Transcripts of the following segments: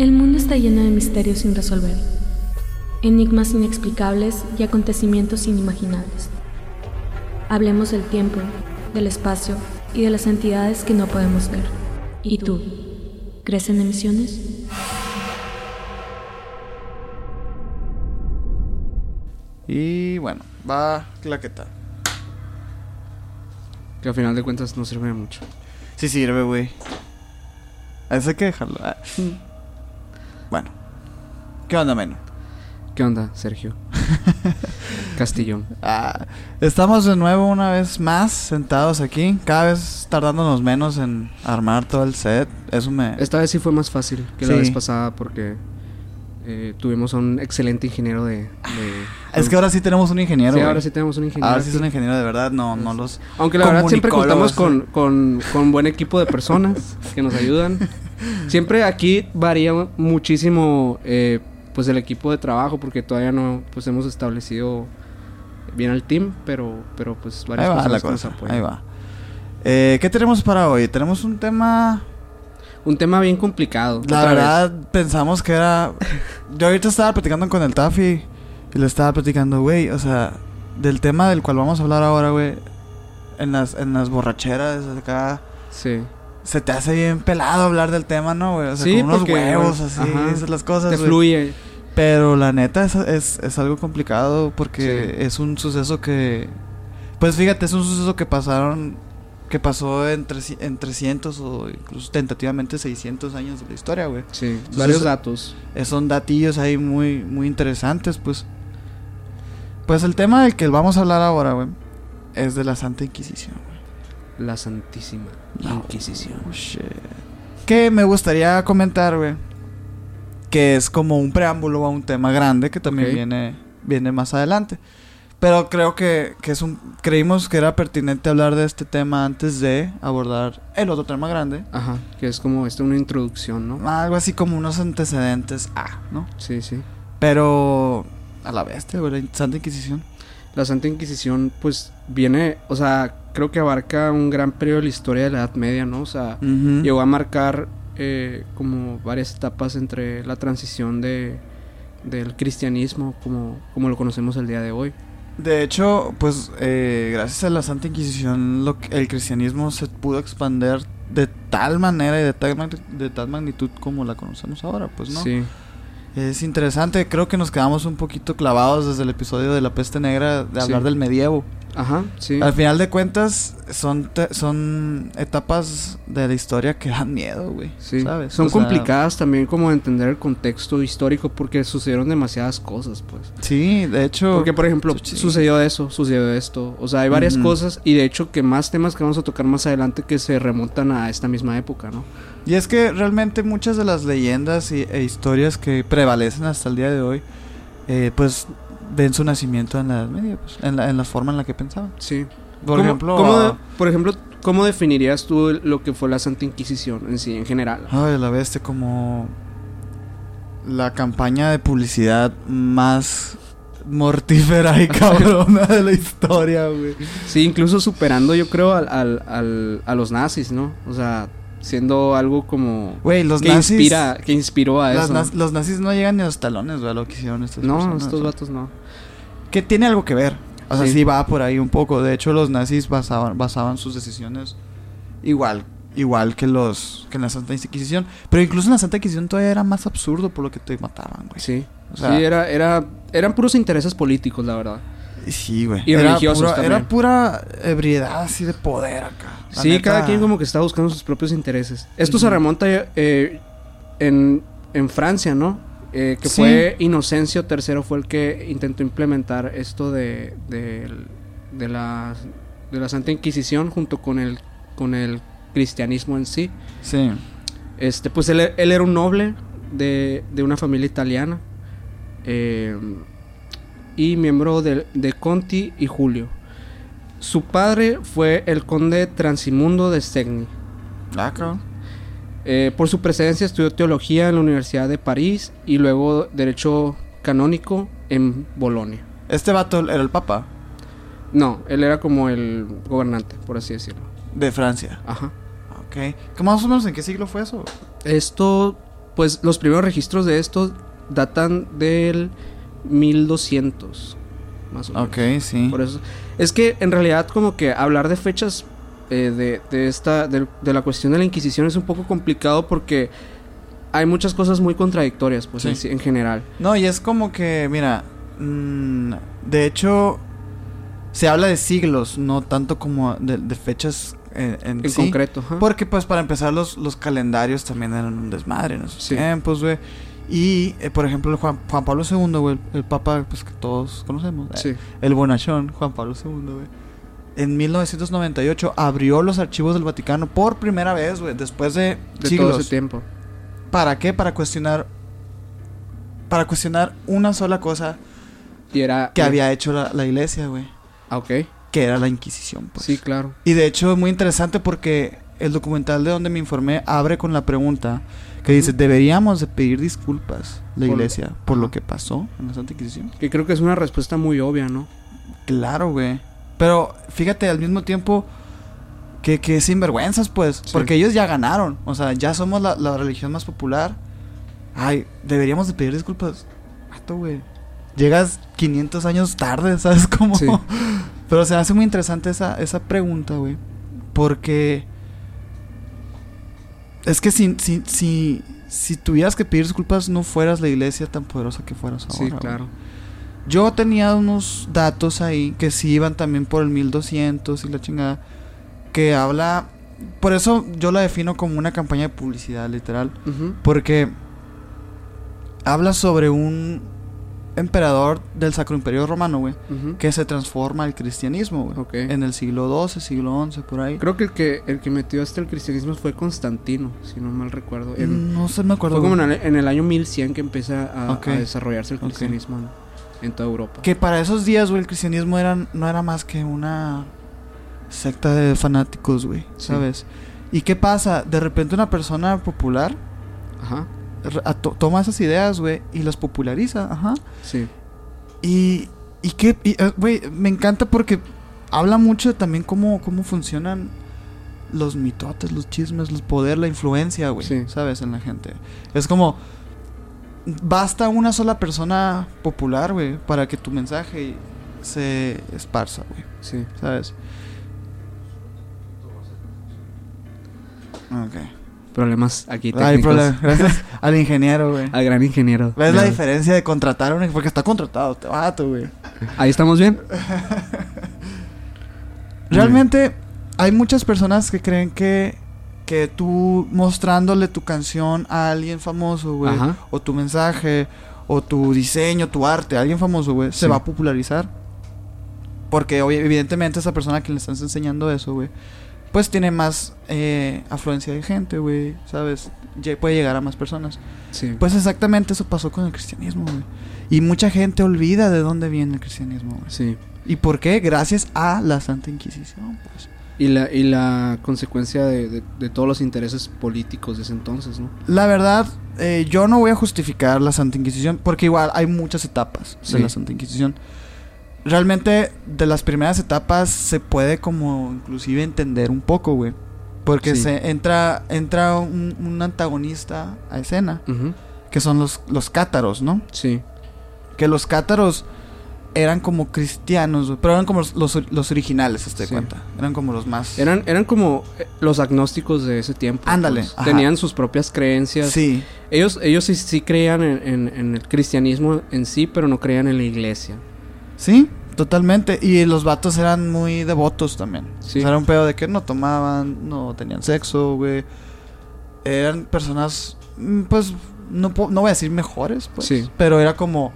El mundo está lleno de misterios sin resolver, enigmas inexplicables y acontecimientos inimaginables. Hablemos del tiempo, del espacio y de las entidades que no podemos ver. ¿Y tú? ¿Crees en emisiones? Y bueno, va claqueta. Que al final de cuentas no sirve mucho. Sí sirve, güey. A Eso hay que dejarlo. Ah. Bueno. ¿Qué onda, Meno? ¿Qué onda, Sergio? Castillón. Ah, estamos de nuevo una vez más sentados aquí. Cada vez tardándonos menos en armar todo el set. Eso me... Esta vez sí fue más fácil que la vez pasada porque eh, tuvimos a un excelente ingeniero de... de- Es que ahora sí tenemos un ingeniero. Sí, güey. ahora sí tenemos un ingeniero. Ahora sí es un ingeniero de verdad, no, no los... Aunque la verdad siempre contamos con, con, con buen equipo de personas que nos ayudan. Siempre aquí varía muchísimo eh, pues el equipo de trabajo porque todavía no pues hemos establecido bien al team, pero pero pues Ahí varias va personas la que nos cosa, ahí va. Eh, ¿Qué tenemos para hoy? Tenemos un tema... Un tema bien complicado. La vez. verdad, pensamos que era... Yo ahorita estaba platicando con el Taffy y le estaba platicando, güey, o sea, del tema del cual vamos a hablar ahora, güey, en las, en las borracheras acá... Sí. Se te hace bien pelado hablar del tema, ¿no, güey? O sea, Sí, con unos porque, huevos, así, ajá, esas las cosas, Te güey. fluye. Pero la neta es, es, es algo complicado porque Sí. es un suceso que... Pues fíjate, es un suceso que pasaron... Que pasó en, treci- en 300 o incluso tentativamente 600 años de la historia, güey. Sí. Entonces, varios datos. Son datillos ahí muy, muy interesantes, pues. Pues el tema del que vamos a hablar ahora, güey, es de la Santa Inquisición. La Santísima. Inquisición. Oh, shit. Que me gustaría comentar, güey. Que es como un preámbulo a un tema grande que también viene, viene más adelante. Pero creo que, que es un. Creímos que era pertinente hablar de este tema antes de abordar el otro tema grande. Ajá. Que es como este una introducción, ¿no? Algo así como unos antecedentes A, ¿no? Sí, sí. Pero. A la bestia, güey, la Santa Inquisición. La Santa Inquisición, pues, viene, o sea, creo que abarca un gran periodo de la historia de la Edad Media, ¿no? O sea, llegó a marcar eh, como varias etapas entre la transición de del cristianismo como, como lo conocemos el día de hoy. De hecho, pues eh, gracias a la Santa Inquisición lo que- el cristianismo se pudo expander de tal manera y de tal, de tal magnitud como la conocemos ahora, pues no. Sí, Es interesante, creo que nos quedamos un poquito clavados desde el episodio de la peste negra de hablar Sí. del medievo. ajá, sí. Al final de cuentas son te- son etapas de la historia que dan miedo, güey, Sí, ¿sabes? son O sea, complicadas también como de entender el contexto histórico porque sucedieron demasiadas cosas, pues. Sí, de hecho Porque, por ejemplo, Sí. sucedió eso, sucedió esto. O sea, hay varias cosas y de hecho que más temas que vamos a tocar más adelante que se remontan a esta misma época, ¿no? Y es que realmente muchas de las leyendas y- e historias que prevalecen hasta el día de hoy, eh, pues ven su nacimiento en la Edad Media, pues, en, la, en la forma en la que pensaban. Sí. Por ¿Cómo- ejemplo, cómo ah, de- por ejemplo, ¿cómo definirías tú lo que fue la Santa Inquisición en sí, en general? ay, la bestia como la campaña de publicidad más mortífera y cabrona de la historia, güey. Sí, incluso superando, yo creo, al, al- al- a los nazis, ¿no? O sea, siendo algo como Güey, los que nazis inspira, que inspiró a eso. naz- los nazis no llegan ni a los talones, güey, lo que hicieron estas no, personas, estos o vatos no. que tiene algo que ver. O sea, Sí. sí. va por ahí un poco. De hecho, los nazis basaban, basaban sus decisiones igual, igual que los que en la Santa Inquisición. Pero incluso en la Santa Inquisición todavía era más absurdo por lo que te mataban, güey. Sí. O sea- sí, era, era, eran puros intereses políticos, la verdad. Sí, güey. Y era religiosos pura, también. Era pura ebriedad así de poder acá. La Sí, neta, cada quien como que está buscando sus propios intereses. Esto se remonta eh, en, en Francia, ¿no? Eh, que Sí. fue Inocencio III fue el que intentó implementar esto de, de, de la, de la Santa Inquisición junto con el, con el cristianismo en sí. Sí. Este, pues él, él era un noble de, de una familia italiana eh, y miembro de, de Conti y Julio. Su padre fue el conde Transimundo de Segni. Ah. Eh, por su precedencia estudió teología en la Universidad de París y luego derecho canónico en Bolonia. Este vato era el papa No, él era como el gobernante, por así decirlo. de Francia. Ajá. Ok. ¿Qué más o menos en qué siglo fue eso? Esto pues los primeros registros de esto datan del 1200, más o menos. Ok, sí. Por eso. Es que en realidad como que hablar de fechas eh, de, de esta de, de la cuestión de la Inquisición es un poco complicado porque hay muchas cosas muy contradictorias, pues Sí. en general. No, y es como que, mira, mm, de hecho, se habla de siglos, no tanto como de, de fechas en, En sí. concreto. Porque, pues, para empezar, los, los calendarios también eran un desmadre en esos Sí. tiempos, güey. Y, eh, por ejemplo, Juan, Juan Pablo II, güey, el, el papa, pues, que todos conocemos. eh, Sí. El bonachón, Juan Pablo II, güey. En 1998 abrió los archivos del Vaticano por primera vez, güey, después de, De siglos. todo ese tiempo. ¿Para qué? Para cuestionar. Para cuestionar una sola cosa Y era. que había hecho la, la iglesia, güey. Ah, ok. Que era la Inquisición, pues. Sí, claro. Y de hecho es muy interesante porque el documental de donde me informé abre con la pregunta que dice, ¿deberíamos de pedir disculpas la Por- iglesia por lo que pasó en la Santa Inquisición? Que creo que es una respuesta muy obvia, ¿no? Claro, güey. Pero fíjate, al mismo tiempo que, que sinvergüenzas, pues. Sí. Porque ellos ya ganaron. O sea, ya somos la, la religión más popular. Ay, deberíamos de pedir disculpas. Mato, güey. Llegas 500 años tarde, ¿sabes cómo? Sí. Pero se hace muy interesante esa, esa pregunta, güey. Porque... Es que si, si, si, si tuvieras que pedir disculpas, no fueras la iglesia tan poderosa que fueras ahora. Sí, güey. claro. Yo tenía unos datos ahí que sí iban también por el 1200 y la chingada. Que habla. Por eso yo la defino como una campaña de publicidad, literal. Porque habla sobre un emperador del Sacro Imperio Romano, güey. Que se transforma al cristianismo, güey. En el siglo XII, siglo XI, por ahí. Creo que el que el que metió hasta el cristianismo fue Constantino, si no mal recuerdo. No sé, me acuerdo. fue como en el, en el año 1100 que empieza a, desarrollarse el cristianismo en, en toda Europa. Que para esos días, güey, el cristianismo era, no era más que una secta de fanáticos, güey, Sí. ¿sabes? ¿Y qué pasa? De repente una persona popular Ajá. Toma esas ideas, güey, y las populariza, ajá. Sí. Y, y qué, y, eh, güey, me encanta porque habla mucho de también cómo, cómo funcionan los mitotes, los chismes, el poder, la influencia, güey, Sí. ¿sabes? En la gente. Es como, basta una sola persona popular, güey, para que tu mensaje se esparza, güey, Sí. ¿sabes? Ok. Problemas aquí técnicos. Hay problema. Gracias al ingeniero, güey. Al gran ingeniero. ¿Ves la diferencia de contratar a un Porque está contratado, te vato, güey. Ahí estamos bien. Realmente hay muchas personas que creen que, que tú mostrándole tu canción a alguien famoso, güey, o tu mensaje, o tu diseño, tu arte, a alguien famoso, güey, se va a popularizar. Porque evidentemente esa persona a quien le estás enseñando eso, güey, pues tiene más eh, afluencia de gente, güey, ¿sabes? Lle- puede llegar a más personas. Sí. Pues exactamente eso pasó con el cristianismo, güey. Y mucha gente olvida de dónde viene el cristianismo, güey. sí. ¿Y por qué? Gracias a la Santa Inquisición, pues. Y la, y la consecuencia de, de- de todos los intereses políticos de ese entonces, ¿no? La verdad, eh, yo no voy a justificar la Santa Inquisición porque igual hay muchas etapas Sí. de la Santa Inquisición. Realmente de las primeras etapas se puede como inclusive entender un poco, güey. Porque Sí. se entra entra un, un antagonista a escena, que son los, los cátaros, ¿no? Sí. Que los cátaros eran como cristianos, güey, pero eran como los, los, los originales, ¿te das Sí. cuenta? Eran como los más... Eran, eran como eh, los agnósticos de ese tiempo. Ándale, pues. Tenían sus propias creencias. Sí, Ellos, ellos sí, sí creían en, en- en el cristianismo en sí, pero no creían en la iglesia. Sí, totalmente. Y los vatos eran muy devotos también. Sí. O sea, era un pedo de que no tomaban, no tenían sexo, güey. Eran personas, mm, pues, no, no voy a decir mejores, pues. Sí. Pero era como,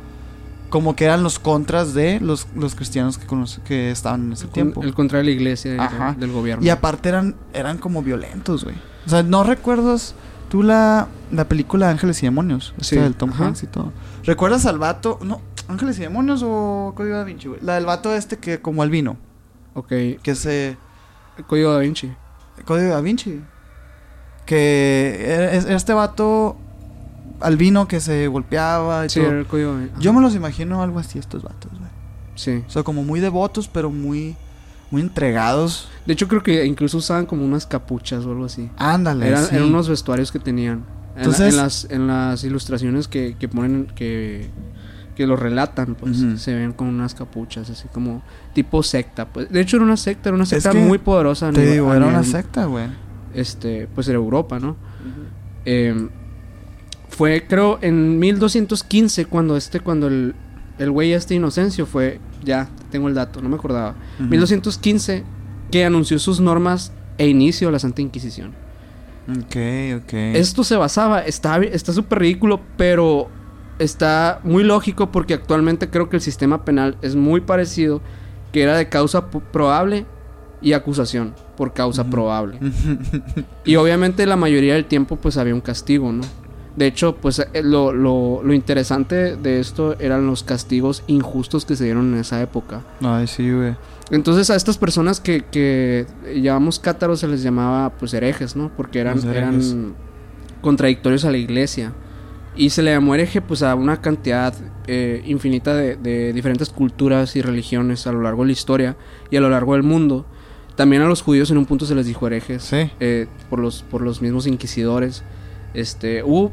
como que eran los contras de los, los cristianos que, conoce- que estaban en ese tiempo. El contra de la iglesia Ajá. del, gobierno. Y aparte eran, eran como violentos, güey. O sea, ¿no recuerdas tú la, la película Ángeles y Demonios? Sí, del Tom. Hanks y todo. ¿Recuerdas al vato? No, Ángeles y Demonios o Código Da Vinci, güey. La del vato este que como albino. Ok. Que se... El Código da Vinci. Código Da Vinci. Que era- es- este vato albino que se golpeaba y Sí, todo. era el Código da Vinci. Yo me los imagino algo así estos vatos, güey. Sí. O sea, como muy devotos, pero muy... Muy entregados. De hecho, creo que incluso usaban como unas capuchas o algo así. Ándale, Eran, sí. eran unos vestuarios que tenían. En, la- Entonces- en las, en las ilustraciones que, que ponen, que, que lo relatan, pues se ven con unas capuchas, así como tipo secta. Pues. De hecho, era una secta, era una secta que muy poderosa. Te digo, era una secta, güey. Este, pues en Europa, ¿no? Eh, fue, creo, en 1215 cuando este, cuando el, el güey este Inocencio fue, ya tengo el dato, no me acordaba. Ujú. 1215 que anunció sus normas e inicio la Santa Inquisición. Ok, ok. Esto se basaba, está está súper ridículo, pero está muy lógico porque actualmente creo que el sistema penal es muy parecido, que era de causa probable y acusación por causa probable. Y obviamente la mayoría del tiempo pues había un castigo, ¿no? De hecho, pues eh, lo, lo, lo interesante de esto eran los castigos injustos que se dieron en esa época. Ay, sí, güey. Entonces a estas personas que, que llamamos cátaros se les llamaba pues herejes, ¿no? Porque eran, eran contradictorios a la iglesia. Y se le llamó hereje pues a una cantidad eh, infinita de, de diferentes culturas y religiones a lo largo de la historia y a lo largo del mundo. También a los judíos en un punto se les dijo herejes Sí. eh, por, los, por los mismos inquisidores. Este, hubo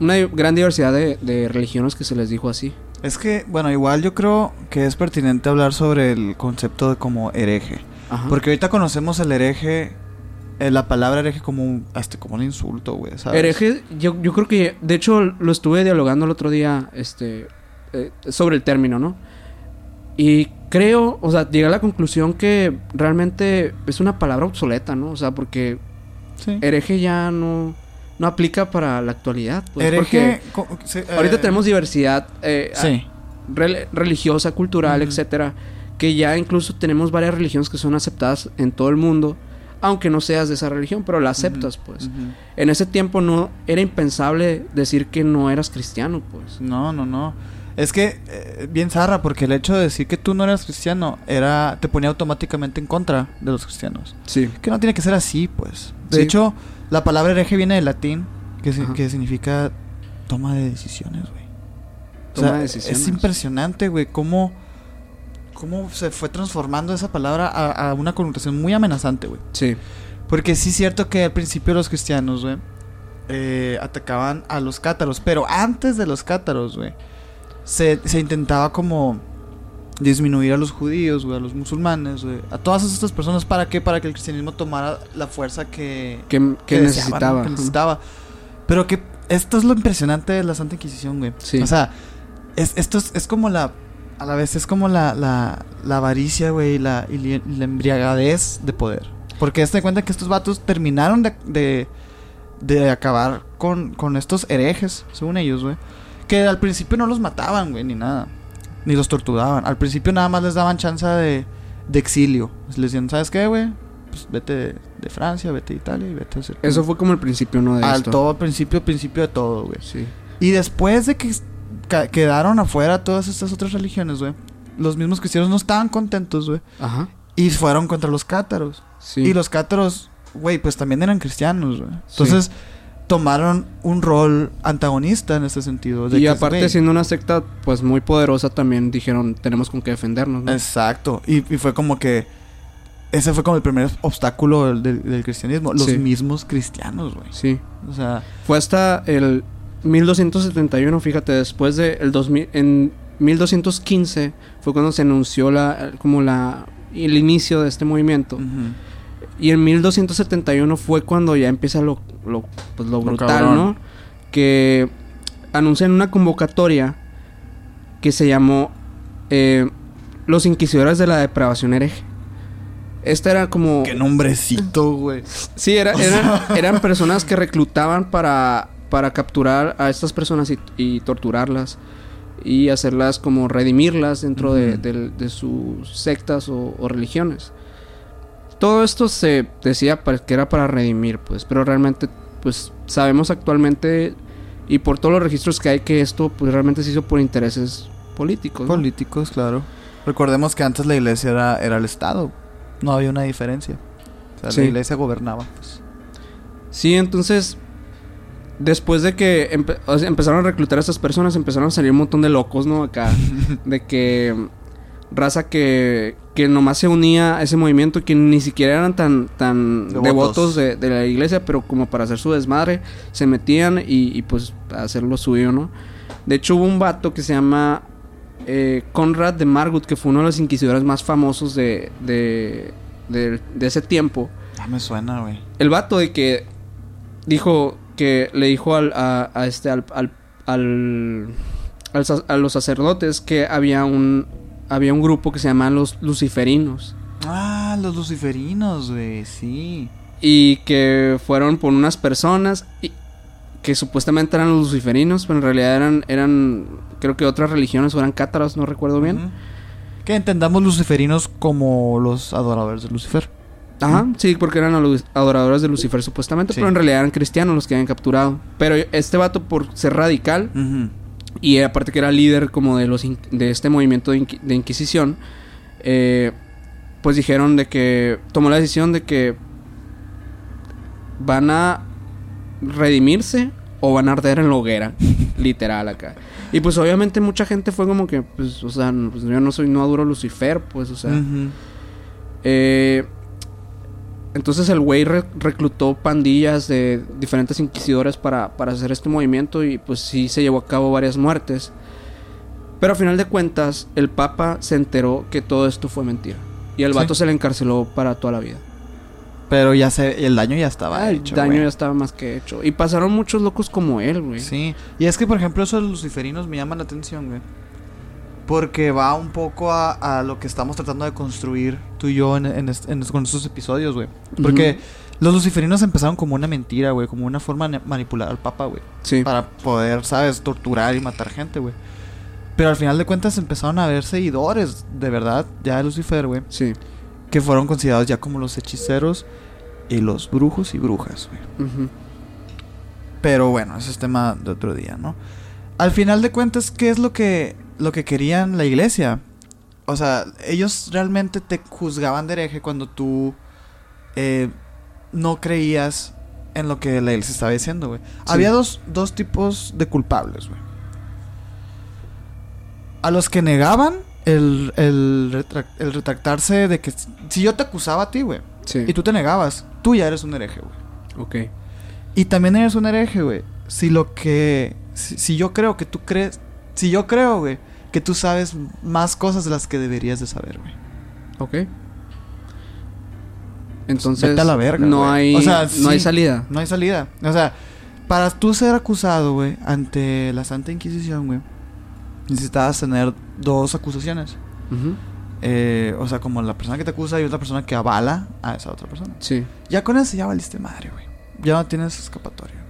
una gran diversidad de, de religiones que se les dijo así. Es que, bueno, igual yo creo que es pertinente hablar sobre el concepto de como hereje. Ajá. Porque ahorita conocemos el hereje, la palabra hereje como un, hasta como un insulto, güey, ¿sabes? Hereje, yo, yo creo que, de hecho, lo estuve dialogando el otro día, este, eh, sobre el término, ¿no? Y creo, o sea, llegué a la conclusión que realmente es una palabra obsoleta, ¿no? O sea, porque Sí. hereje ya no, no aplica para la actualidad. Pues, hereje... sí, porque ahorita eh, tenemos diversidad eh, Sí. rel- religiosa, cultural, etcétera, que ya incluso tenemos varias religiones que son aceptadas en todo el mundo, aunque no seas de esa religión, pero la aceptas, pues. En ese tiempo no era impensable decir que no eras cristiano, pues. No, no, no. Es que, eh, bien zarra, porque el hecho de decir que tú no eras cristiano era te ponía automáticamente en contra de los cristianos. Sí. Que no tiene que ser así, pues. De Sí. hecho, la palabra hereje viene del latín, que, si- Ajá. que significa toma de decisiones, güey. O Toma sea, de decisiones. Es impresionante, güey, cómo, cómo se fue transformando esa palabra a, a una connotación muy amenazante, güey. Sí. Porque sí es cierto que al principio los cristianos, güey, eh, atacaban a los cátaros. Pero antes de los cátaros, güey, se, se intentaba como disminuir a los judíos, güey, a los musulmanes, güey, a todas estas personas. ¿Para qué? Para que el cristianismo tomara la fuerza que, Que, necesitaba. que necesitaba. Pero que esto es lo impresionante de la Santa Inquisición, güey. Sí. O sea, es, esto es, es como la... A la vez es como la, la, la avaricia, güey, y la, y la embriagadez de poder. Porque te cuenta que estos vatos terminaron de, de, de acabar con, con estos herejes, según ellos, güey. Que al principio no los mataban, güey, ni nada. Ni los torturaban. Al principio nada más les daban chance de, de exilio. Les decían, ¿sabes qué, güey? Pues vete de, de Francia, vete de Italia y vete a hacer... Eso fue como el principio, ¿no? De al esto. todo principio, principio de todo, güey. Sí. Y después de que quedaron afuera todas estas otras religiones, güey. Los mismos cristianos no estaban contentos, güey. Ajá. Y fueron contra los cátaros. Sí. Y los cátaros, güey, pues también eran cristianos, güey. Entonces tomaron un rol antagonista en este sentido. de y que, aparte, siendo una secta, pues muy poderosa, también dijeron, tenemos con qué defendernos, ¿no? Exacto. Y, y fue como que... Ese fue como el primer obstáculo del, del- del cristianismo. Los Sí. mismos cristianos, güey. Sí. O sea... Fue hasta el 1271, fíjate, después de el 2000, en 1215 fue cuando se anunció la como la el inicio de este movimiento. ujú. Y en 1271 fue cuando ya empieza lo, lo, pues, lo brutal. ¿no? Que anuncian una convocatoria que se llamó eh, Los Inquisidores de la Depravación Hereje. Esta era como... Qué nombrecito, güey. Sí, era, eran personas que reclutaban para, para capturar a estas personas y, y torturarlas y hacerlas como redimirlas dentro de, de sus sectas o, o religiones. Todo esto se decía pa- que era para redimir, pues, pero realmente, pues, sabemos actualmente y por todos los registros que hay que esto, pues, realmente se hizo por intereses políticos. ¿no? Políticos, claro. Recordemos que antes la iglesia era, era el Estado. No había una diferencia. O sea, Sí. la iglesia gobernaba. pues. Sí, entonces, después de que empe- empezaron a reclutar a estas personas, empezaron a salir un montón de locos, ¿no? Acá, de que raza que, que nomás se unía a ese movimiento, que ni siquiera eran tan, tan Devotos. devotos, de, de la iglesia, pero como para hacer su desmadre, se metían y, y, pues hacer lo suyo, ¿no? De hecho hubo un vato que se llama eh, Conrad de Margut, que fue uno de los inquisidores más famosos de, de, de, de ese tiempo. Ya me suena, güey. El vato de que dijo que le dijo al, a, a este al, al, al- a los sacerdotes que había un había un grupo que se llamaban los luciferinos Ah, los luciferinos, güey, sí. y que fueron por unas personas y- que supuestamente eran los luciferinos, pero en realidad eran eran creo que otras religiones o eran cátaros, no recuerdo bien. Que entendamos luciferinos como los adoradores de Lucifer. Ajá, sí, porque eran adoradores de Lucifer supuestamente, Sí. pero en realidad eran cristianos los que habían capturado. Pero este vato por ser radical. Y aparte que era líder como de los de este movimiento de, inqui- de Inquisición, eh, pues dijeron de que tomó la decisión de que van a redimirse o van a arder en la hoguera, literal acá. Y pues obviamente mucha gente fue como que, pues, o sea, pues, yo no soy, no adoro Lucifer, pues, o sea. Eh, entonces el güey re- reclutó pandillas de diferentes inquisidores para, para hacer este movimiento y pues sí se llevó a cabo varias muertes. Pero a final de cuentas el Papa se enteró que todo esto fue mentira. Y el Sí. vato se le encarceló para toda la vida. Pero ya se, el daño ya estaba Ah, el hecho. daño güey. ya estaba más que hecho. Y pasaron muchos locos como él, güey. Sí. Y es que, por ejemplo, eso de los luciferinos me llama la atención, güey. Porque va un poco a, a lo que estamos tratando de construir tú y yo en, en est- en- con estos episodios, güey. Porque los luciferinos empezaron como una mentira, güey. Como una forma de manipular al papa, güey. Sí. Para poder, ¿sabes? Torturar y matar gente, güey. Pero al final de cuentas empezaron a haber seguidores, de verdad, ya de Lucifer, güey. Sí. Que fueron considerados ya como los hechiceros y los brujos y brujas, güey. Pero bueno, ese es tema de otro día, ¿no? Al final de cuentas, ¿qué es lo que, lo que querían la iglesia? O sea, ellos realmente te juzgaban de hereje cuando tú eh, no creías en lo que la iglesia estaba diciendo, güey. Había dos, dos tipos de culpables, güey. A los que negaban el, el, retrac- el retractarse de que si yo te acusaba a ti, güey, Sí. y tú te negabas, tú ya eres un hereje, güey. Ok. Y también eres un hereje, güey. Si lo que. Si, si yo creo que tú crees. Si yo creo, güey, que tú sabes más cosas de las que deberías de saber, güey. Ok. Entonces, Vete a la verga, no, güey. hay, O sea, no hay sí. salida. No hay salida. O sea, para tú ser acusado, güey, ante la Santa Inquisición, güey, necesitabas tener dos acusaciones. Eh, o sea, como la persona que te acusa y otra persona que avala a esa otra persona. Sí. Ya con eso ya valiste madre, güey. Ya no tienes escapatoria.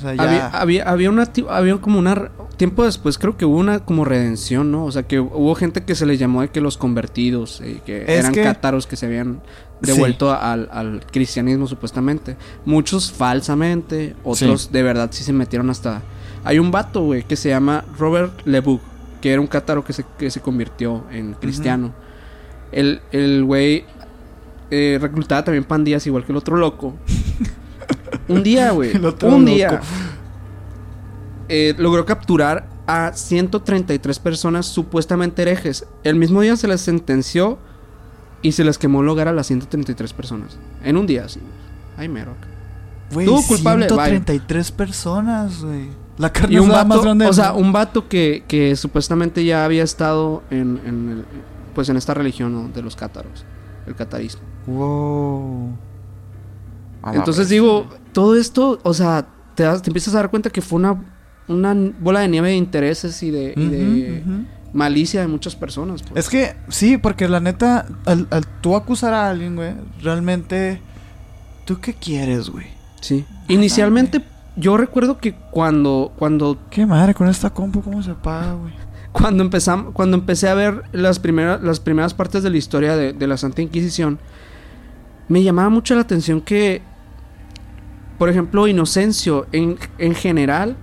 O sea, ya. Había, había, había una había como una tiempo después creo que hubo una como redención, ¿no? O sea que hubo gente que se les llamó de que los convertidos, eh, que Es eran que- cátaros que se habían Sí. devuelto al, al cristianismo supuestamente. Muchos falsamente, otros de verdad sí se metieron hasta. Hay un vato, güey, que se llama Robert Lebuc, que era un cátaro que se, que se convirtió en cristiano. El, el güey eh, reclutaba también pandillas igual que el otro loco. Un día, güey. Un día. eh, logró capturar a 133 personas supuestamente herejes. El mismo día se les sentenció y se les quemó el hogar a las 133 personas. En un día, así. Ay, mero. Güey, Tú culpable, bye. 133 personas, güey. La carne Y un asada más vato, grande o sea, un vato que, que supuestamente ya había estado en, en el- pues en esta religión ¿no? de los cátaros, el catarismo. Wow. Entonces vez. digo, todo esto, o sea, te, das- te empiezas a dar cuenta que fue una, una bola de nieve de intereses y de, y malicia de muchas personas. pues. Es que, sí, porque la neta, al, al tú acusar a alguien, güey, realmente, ¿tú qué quieres, güey? Sí. Inicialmente, yo recuerdo que cuando, cuando, Qué madre, con esta compu, ¿cómo se paga, güey? cuando empezamos, cuando empecé a ver las primeras, las primeras partes de la historia de, de la Santa Inquisición, me llamaba mucho la atención que, por ejemplo, Inocencio, en, en general,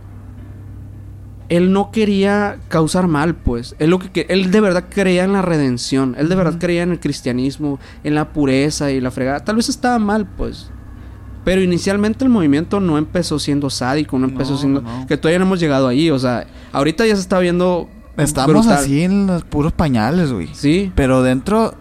él no quería causar mal, pues. Él, lo que, él de verdad creía en la redención. Él de verdad creía en el cristianismo, en la pureza y la fregada. Tal vez estaba mal, pues. Pero inicialmente el movimiento no empezó siendo sádico, no empezó No, siendo... no. Que todavía no hemos llegado ahí, o sea, ahorita ya se está viendo Estamos brutal. así en los puros pañales, güey. Sí. Pero dentro,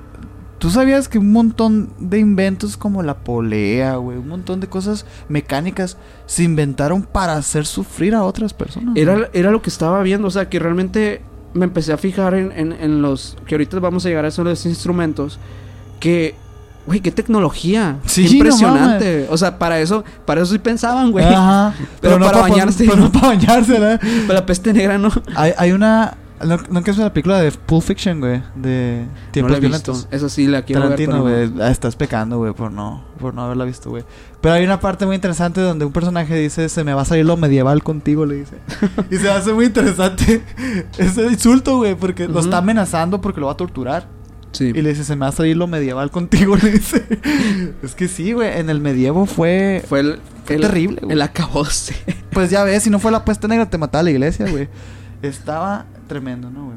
tú sabías que un montón de inventos como la polea, güey, un montón de cosas mecánicas se inventaron para hacer sufrir a otras personas. güey. Era, era lo que estaba viendo, o sea, que realmente me empecé a fijar en, en- en los... Que ahorita vamos a llegar a esos los instrumentos. Que... Güey, qué tecnología. Sí, Qué impresionante. o sea, para eso, para eso sí pensaban, güey. Ajá. Pero para pon- bañarse, Pero ¿no? no para bañarse, ¿verdad? Pero la peste negra, ¿no? Hay, hay una. ¿No, ¿no que es una película de Pulp Fiction, güey? De no tiempos visto. violentos. Esa sí la quiero Tarantino, ver. güey. Ah, Estás pecando, güey, por no, por no haberla visto, güey. Pero hay una parte muy interesante donde un personaje dice: Se me va a salir lo medieval contigo, le dice. y se hace muy interesante ese insulto, güey, porque lo Ujú. está amenazando porque lo va a torturar. Sí. Y le dice: Se me va a salir lo medieval contigo, le dice. es que sí, güey. En el medievo fue. Fue el... Fue el- terrible, güey. El acabose. Pues ya ves, si no fue la puesta negra, te mataba la iglesia, güey. Estaba tremendo, ¿no, güey?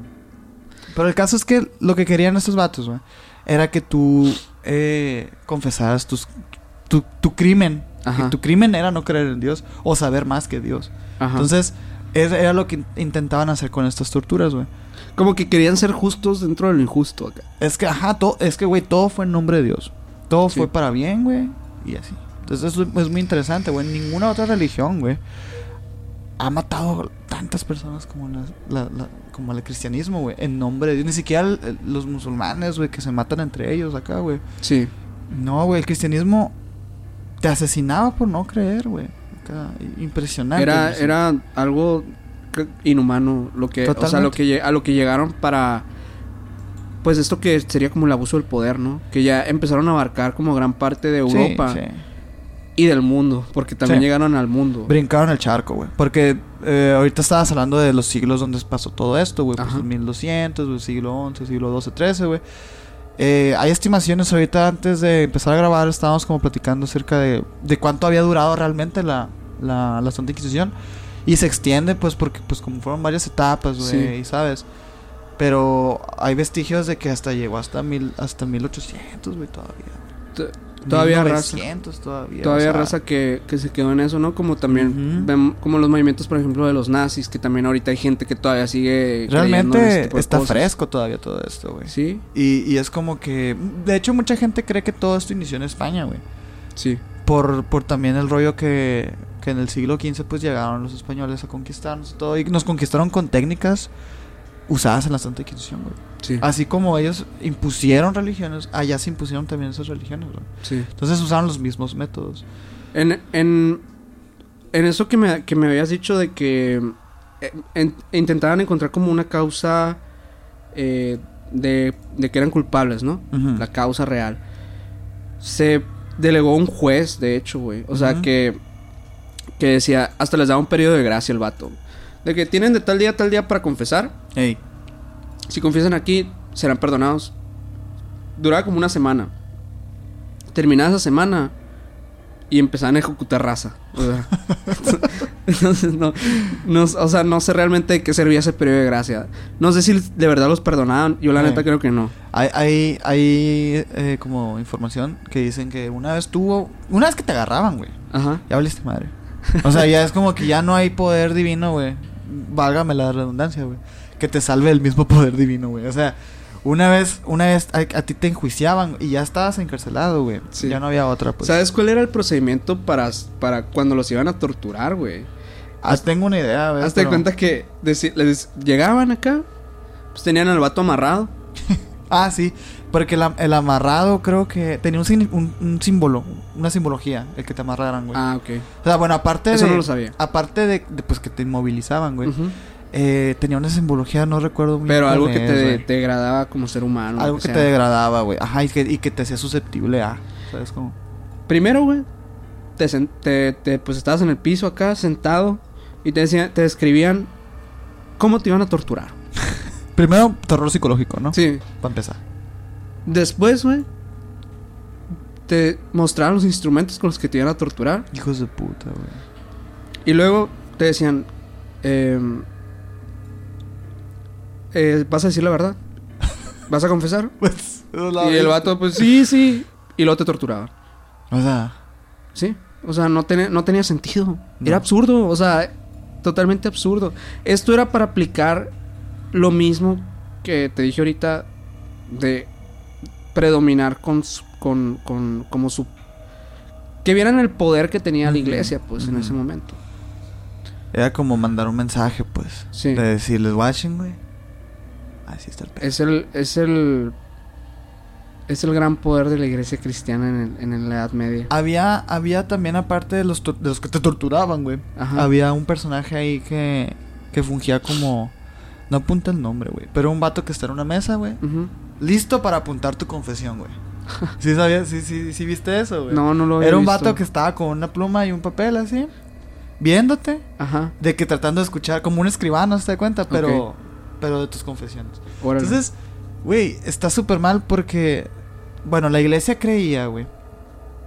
Pero el caso es que lo que querían estos vatos, güey, era que tú eh, confesaras tus, tu, tu crimen. Ajá. Y tu crimen era no creer en Dios o saber más que Dios. Ajá. Entonces, es- era lo que in- intentaban hacer con estas torturas, güey. Como que querían ser justos dentro de lo injusto acá. Es que, ajá, todo, es que, güey, todo fue en nombre de Dios. Todo Sí. fue para bien, güey. Y así. Entonces, eso es muy interesante, güey. Ninguna otra religión, güey, ha matado tantas personas como, la, la- la- como el cristianismo, güey. En nombre de Dios. Ni siquiera el- los musulmanes, güey, que se matan entre ellos acá, güey. Sí. No, güey, el cristianismo te asesinaba por no creer, güey. Impresionante. Era, era algo inhumano lo que, o sea, lo que a lo que llegaron para pues esto que sería como el abuso del poder, ¿no? Que ya empezaron a abarcar como gran parte de Sí, Europa sí. Y del mundo, porque también Sí. llegaron al mundo. Brincaron el charco, güey. Porque eh, ahorita estabas hablando de los siglos donde pasó todo esto, güey. Pues Ajá. el 1200, güey, siglo XI, siglo XII, XIII, güey. Eh, hay estimaciones ahorita antes de empezar a grabar, estábamos como platicando acerca de, de cuánto había durado realmente la, la, la Santa Inquisición. Y se extiende, pues, porque, pues, como fueron varias etapas, güey, Sí. y sabes. Pero hay vestigios de que hasta llegó hasta mil, hasta 1800, güey, todavía. T- Todavía raza. 1900 todavía. Todavía o sea, raza que, que se quedó en eso, ¿no? Como también como los movimientos, por ejemplo, de los nazis, que también ahorita hay gente que todavía sigue en este Realmente tipo de está cosas. fresco todavía todo esto, güey. Sí, Y, y es como que... De hecho, mucha gente cree que todo esto inició en España, güey. sí. Por, por también el rollo que, que en el siglo XV pues llegaron los españoles a conquistarnos y todo. Y nos conquistaron con técnicas usadas en la Santa Inquisición, güey. Sí. Así como ellos impusieron religiones, allá se impusieron también esas religiones, sí. Entonces usaron los mismos métodos. En, en, en eso que me, que me habías dicho de que eh, en- intentaban encontrar como una causa eh, de, de que eran culpables, ¿no? La causa real. Se delegó un juez, de hecho, güey. O sea, que, que decía, hasta les daba un periodo de gracia el vato. De que tienen de tal día a tal día para confesar. Ey. Si confiesan aquí, serán perdonados. Duraba como una semana. Terminada esa semana y empezaban a ejecutar raza. O sea, entonces, no, no, o sea, no sé realmente de qué servía ese periodo de gracia. No sé si de verdad los perdonaban. Yo la Sí. neta creo que no. Hay, hay, hay eh, como información que dicen que una vez tuvo... Una vez que te agarraban, güey. Ajá. Ya valiste madre. O sea, ya es como que ya no hay poder divino, güey. Válgame la redundancia, güey. Que te salve el mismo poder divino, güey. O sea, una vez, una vez a, a ti te enjuiciaban y ya estabas encarcelado, güey. Sí. Ya no había otra, pues. ¿Sabes cuál era el procedimiento para, para cuando los iban a torturar, güey? Ah, tengo una idea, güey. Hazte pero- cuenta que les llegaban acá, pues tenían al vato amarrado. Ah, sí. Porque el, am- el amarrado creo que tenía un, un, un símbolo, una simbología, el que te amarraran, güey. Ah, ok. O sea, bueno, aparte Eso de... no lo sabía. Aparte de, de, pues, que te inmovilizaban, güey. Ujú. Eh, tenía una simbología, no recuerdo muy bien Pero algo que es, te, degradaba como ser humano. Algo que sea. te degradaba, güey. Ajá, y que, y que te hacía susceptible a. ¿Sabes cómo? Primero, güey, te, te, te- pues estabas en el piso acá, sentado, y te decían, te describían cómo te iban a torturar. Primero, terror psicológico, ¿no? Sí. Para empezar. Después, güey, te mostraron los instrumentos con los que te iban a torturar. Hijos de puta, güey. Y luego te decían, em, eh, ¿vas a decir la verdad? ¿Vas a confesar? Pues, Y el vato, pues sí, sí. Y luego te torturaban. O sea, Sí. O sea, no, tenía no tenía sentido. No. Era absurdo. O sea, totalmente absurdo. Esto era para aplicar lo mismo que te dije ahorita de predominar con, su- con, con como su... Que vieran el poder que tenía la iglesia, pues, en ese momento. Era como mandar un mensaje, pues. Sí. De decirles, watching, güey. Así está el pedo. Es el, es el, es el gran poder de la iglesia cristiana en, el- en la Edad Media. Había, había también, aparte de los, tor- de los que te torturaban, güey. Ajá. Había un personaje ahí que, que fungía como. No apunta el nombre, güey. Pero un vato que está en una mesa, güey. Listo para apuntar tu confesión, güey. ¿Sí sabías? ¿Sí, sí, sí viste eso, güey? No, no lo había Era un visto. vato que estaba con una pluma y un papel así. Viéndote. Ajá. De que tratando de escuchar como un escribano, ¿se da cuenta? Pero. Pero de tus confesiones. Órale. Entonces, güey, está súper mal porque, bueno, la iglesia creía, güey,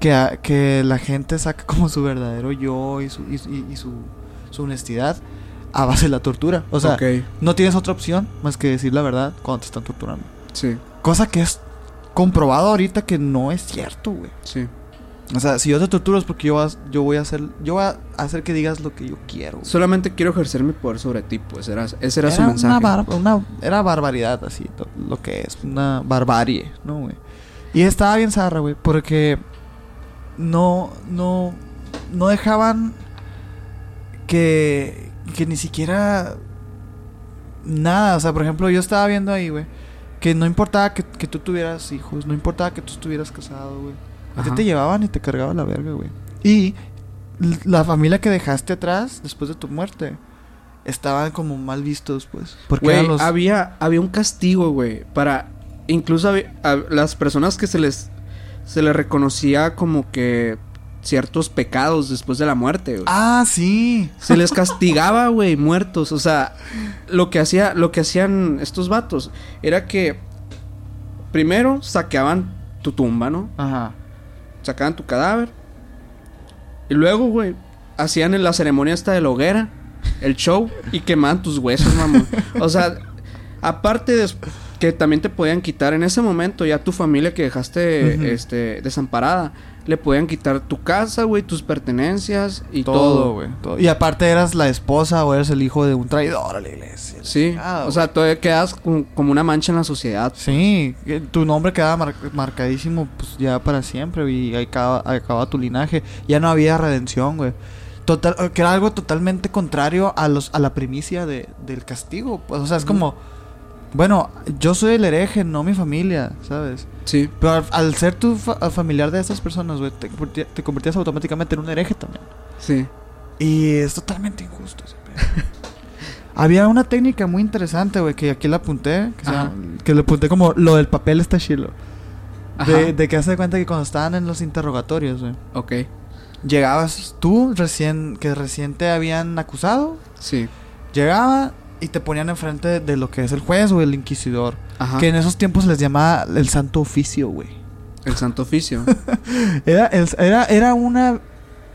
que, a- que la gente saca como su verdadero yo y su, y, y- y su, su honestidad a base de la tortura. O sea, no tienes otra opción más que decir la verdad cuando te están torturando. sí, Cosa que es comprobado ahorita que no es cierto, güey. sí. O sea, si yo te torturo es porque yo, vas- yo voy a hacer yo voy a hacer que digas lo que yo quiero. güey. Solamente quiero ejercer mi poder sobre ti, pues era, ese era, su mensaje. Una, bar- una- era barbaridad, así, lo que es, una barbarie, ¿no, güey? Y estaba bien zarra, güey, porque no, no, no dejaban que, que ni siquiera nada, o sea, por ejemplo, yo estaba viendo ahí, güey, que no importaba que, que tú tuvieras hijos, no importaba que tú estuvieras casado, güey. A ti te llevaban y te cargaban la verga, güey. Y la familia que dejaste atrás después de tu muerte estaban como mal vistos, pues. Porque Güey, eran los. había, había un castigo, güey, para... Incluso había- a las personas que se les... Se les reconocía como que ciertos pecados después de la muerte, güey. Ah, sí. Se les castigaba, güey, muertos. O sea, lo que hacía, lo que hacían estos vatos era que primero saqueaban tu tumba, ¿no? Ajá. Sacaban tu cadáver. Y luego, güey, hacían en la ceremonia esta de la hoguera, el show, y quemaban tus huesos, mamón. O sea, aparte de que también te podían quitar en ese momento ya tu familia que dejaste este desamparada, le podían quitar tu casa, güey, tus pertenencias y todo. Güey. todo. Y aparte eras la esposa o eras el hijo de un traidor a la iglesia. Sí, Ah, o sea, todavía quedas como, una mancha en la sociedad. Sí, tu nombre quedaba mar- marcadísimo pues ya para siempre y acaba, acababa tu linaje. Ya no había redención, güey. Total, que era algo totalmente contrario a los a la primicia de, del castigo. Pues, o sea, es como, bueno, yo soy el hereje, no mi familia, ¿sabes? Sí, Pero al, al ser tu fa- familiar de esas personas, güey, te, convertí- te convertías automáticamente en un hereje también. sí. Y es totalmente injusto ese pedo. Había una técnica muy interesante, güey, que aquí la apunté, que, se Ajá. llama- que le apunté como lo del papel está chilo. De que hace cuenta que cuando estaban en los interrogatorios, güey, Ok, llegabas tú recién, que recién te habían acusado, sí. llegaba y te ponían enfrente de, de lo que es el juez o el inquisidor, Ajá. que en esos tiempos les llamaba el santo oficio, güey. El santo oficio. Era, el- era, era una...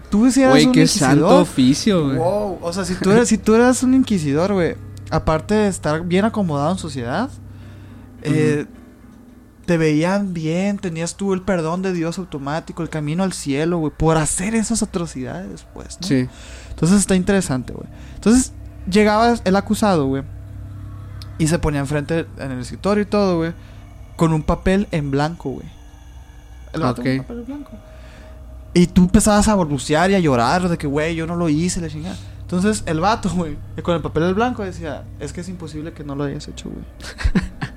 Tú eras Güey, qué inquisidor, santo oficio, güey. Wow, o sea, si tú eres, si tú eras un inquisidor, güey, aparte de estar bien acomodado en sociedad, eh, te veían bien, tenías tú el perdón de Dios automático, el camino al cielo, güey, por hacer esas atrocidades, pues, ¿no? Sí. Entonces está interesante, güey. Entonces llegaba el acusado, güey, y se ponía enfrente en el escritorio y todo, güey, con un papel en blanco, güey. El vato con Ok. un papel en blanco. Y tú empezabas a balbucear y a llorar de que, güey, yo no lo hice, la chingada. Entonces el vato, güey, con el papel en blanco decía, es que es imposible que no lo hayas hecho, güey.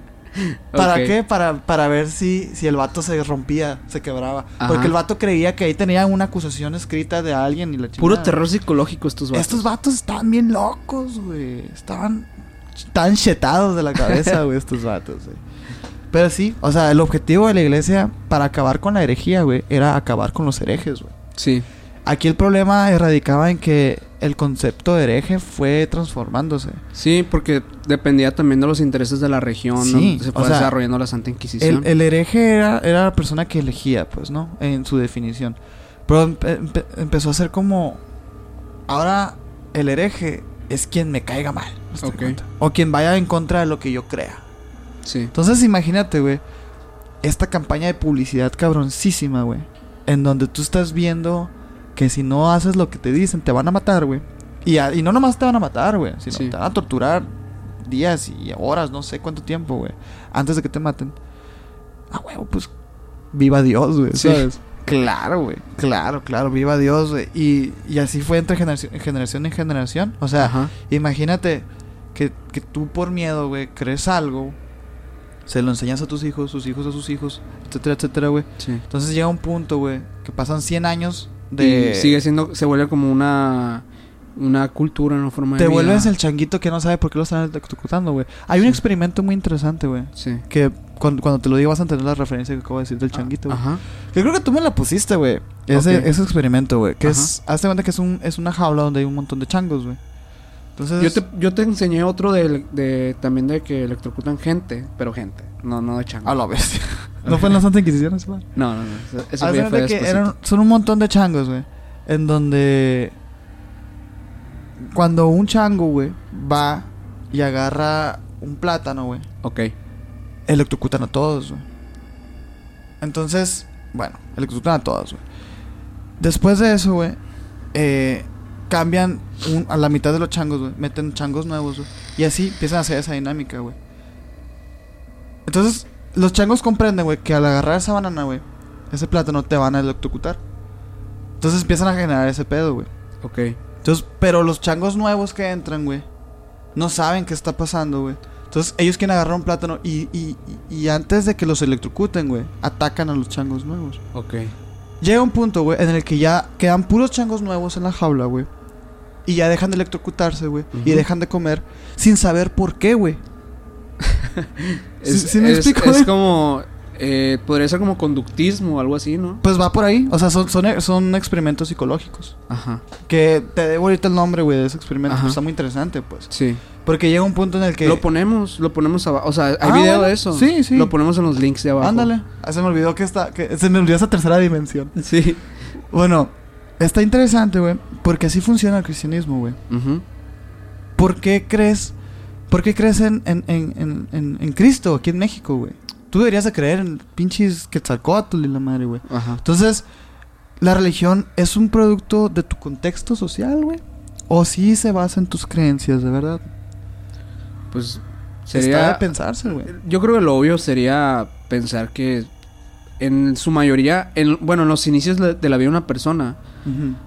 ¿Para qué? Para, para ver si, si el vato se rompía, se quebraba. Ajá. Porque el vato creía que ahí tenía una acusación escrita de alguien y la chingada. Puro terror psicológico estos vatos. Estos vatos estaban bien locos, güey. Estaban tan chetados de la cabeza, güey, estos vatos, güey. Pero sí, o sea, el objetivo de la iglesia para acabar con la herejía, güey, era acabar con los herejes, güey. Sí. Aquí el problema radicaba en que el concepto de hereje fue transformándose. Sí, porque dependía también de los intereses de la región, Sí, ¿no? Se o fue sea, desarrollando la Santa Inquisición. El, el hereje era, era la persona que elegía, pues, ¿no? En su definición. Pero empe- empe- empezó a ser como... Ahora el hereje es quien me caiga mal. ¿me das Ok. cuenta? O quien vaya en contra de lo que yo crea. Sí. Entonces imagínate, güey. Esta campaña de publicidad cabroncísima, güey. En donde tú estás viendo que si no haces lo que te dicen, te van a matar, güey. Y, a- y no nomás te van a matar, güey. Sino Sí. te van a torturar días y horas, no sé cuánto tiempo, güey, antes de que te maten. Ah, huevo, pues viva Dios, güey, Sí. ¿sabes? Claro, güey, claro, claro, viva Dios, güey. Y, y así fue entre generación, generación en generación. O sea, Ajá. imagínate que, que tú por miedo, güey, crees algo, se lo enseñas a tus hijos, sus hijos a sus hijos, etcétera, etcétera, güey. Sí. Entonces llega un punto, güey, que pasan 100 años de... Y sigue siendo, se vuelve como una, una cultura, una forma de Te vida. vuelves el changuito que no sabe por qué lo están electrocutando, güey. Hay un experimento muy interesante, güey. Sí. Que cuando, cuando te lo digo vas a entender la referencia que acabo de decir del changuito, güey. Ajá. Que creo que tú me la pusiste, güey. Ese, ese experimento, güey. Que Ajá. es... Hazte cuenta que es, un, es una jaula donde hay un montón de changos, güey. Entonces... Yo te, yo te enseñé otro de, de también de que electrocutan gente, pero gente, no, no de chango. A la bestia. ¿No fue en la Santa Inquisición güey? No, no, no. Eso, de ya fue cuenta que eran- son un montón de changos, güey. En donde. Cuando un chango, güey, va y agarra un plátano, güey, Ok. electrocutan a todos, güey. Entonces, bueno, electrocutan a todos, güey. Después de eso, güey, eh, cambian un- a la mitad de los changos, güey. Meten changos nuevos, güey. Y así empiezan a hacer esa dinámica, güey. Entonces, los changos comprenden, güey, que al agarrar esa banana, güey, ese plátano te van a electrocutar. Entonces empiezan a generar ese pedo, güey. Ok. Entonces, pero los changos nuevos que entran, güey, no saben qué está pasando, güey. Entonces, ellos quieren agarrar un plátano y, y, y- y antes de que los electrocuten, güey, atacan a los changos nuevos. Ok. Llega un punto, güey, en el que ya quedan puros changos nuevos en la jaula, güey. Y ya dejan de electrocutarse, güey. Y dejan de comer sin saber por qué, güey. ¿Sí- Es, sí me es- explico, es como. eh, podría ser como conductismo o algo así, ¿no? Pues va por ahí. O sea, son, son, son experimentos psicológicos. Ajá. Que te debo ahorita el nombre, güey, de ese experimento. Pues está muy interesante, pues. Sí. Porque llega un punto en el que... Lo ponemos, lo ponemos abajo. O sea, hay Ah, video bueno. de eso. Sí, sí. Lo ponemos en los links de abajo. Ándale. Ah, se me olvidó que está... Que se me olvidó esa tercera dimensión. Sí. Bueno, está interesante, güey. Porque así funciona el cristianismo, güey. ¿Por qué crees... ¿Por qué crees en, en, en, en, Cristo aquí en México, güey? Tú deberías de creer en pinches Quetzalcóatl y la madre, güey. Ajá. Entonces, ¿la religión es un producto de tu contexto social, güey? ¿O sí se basa en tus creencias, de verdad? Pues Está sería. de pensarse, güey. Yo creo que lo obvio sería pensar que en su mayoría, en, bueno, en los inicios de de la vida de una persona,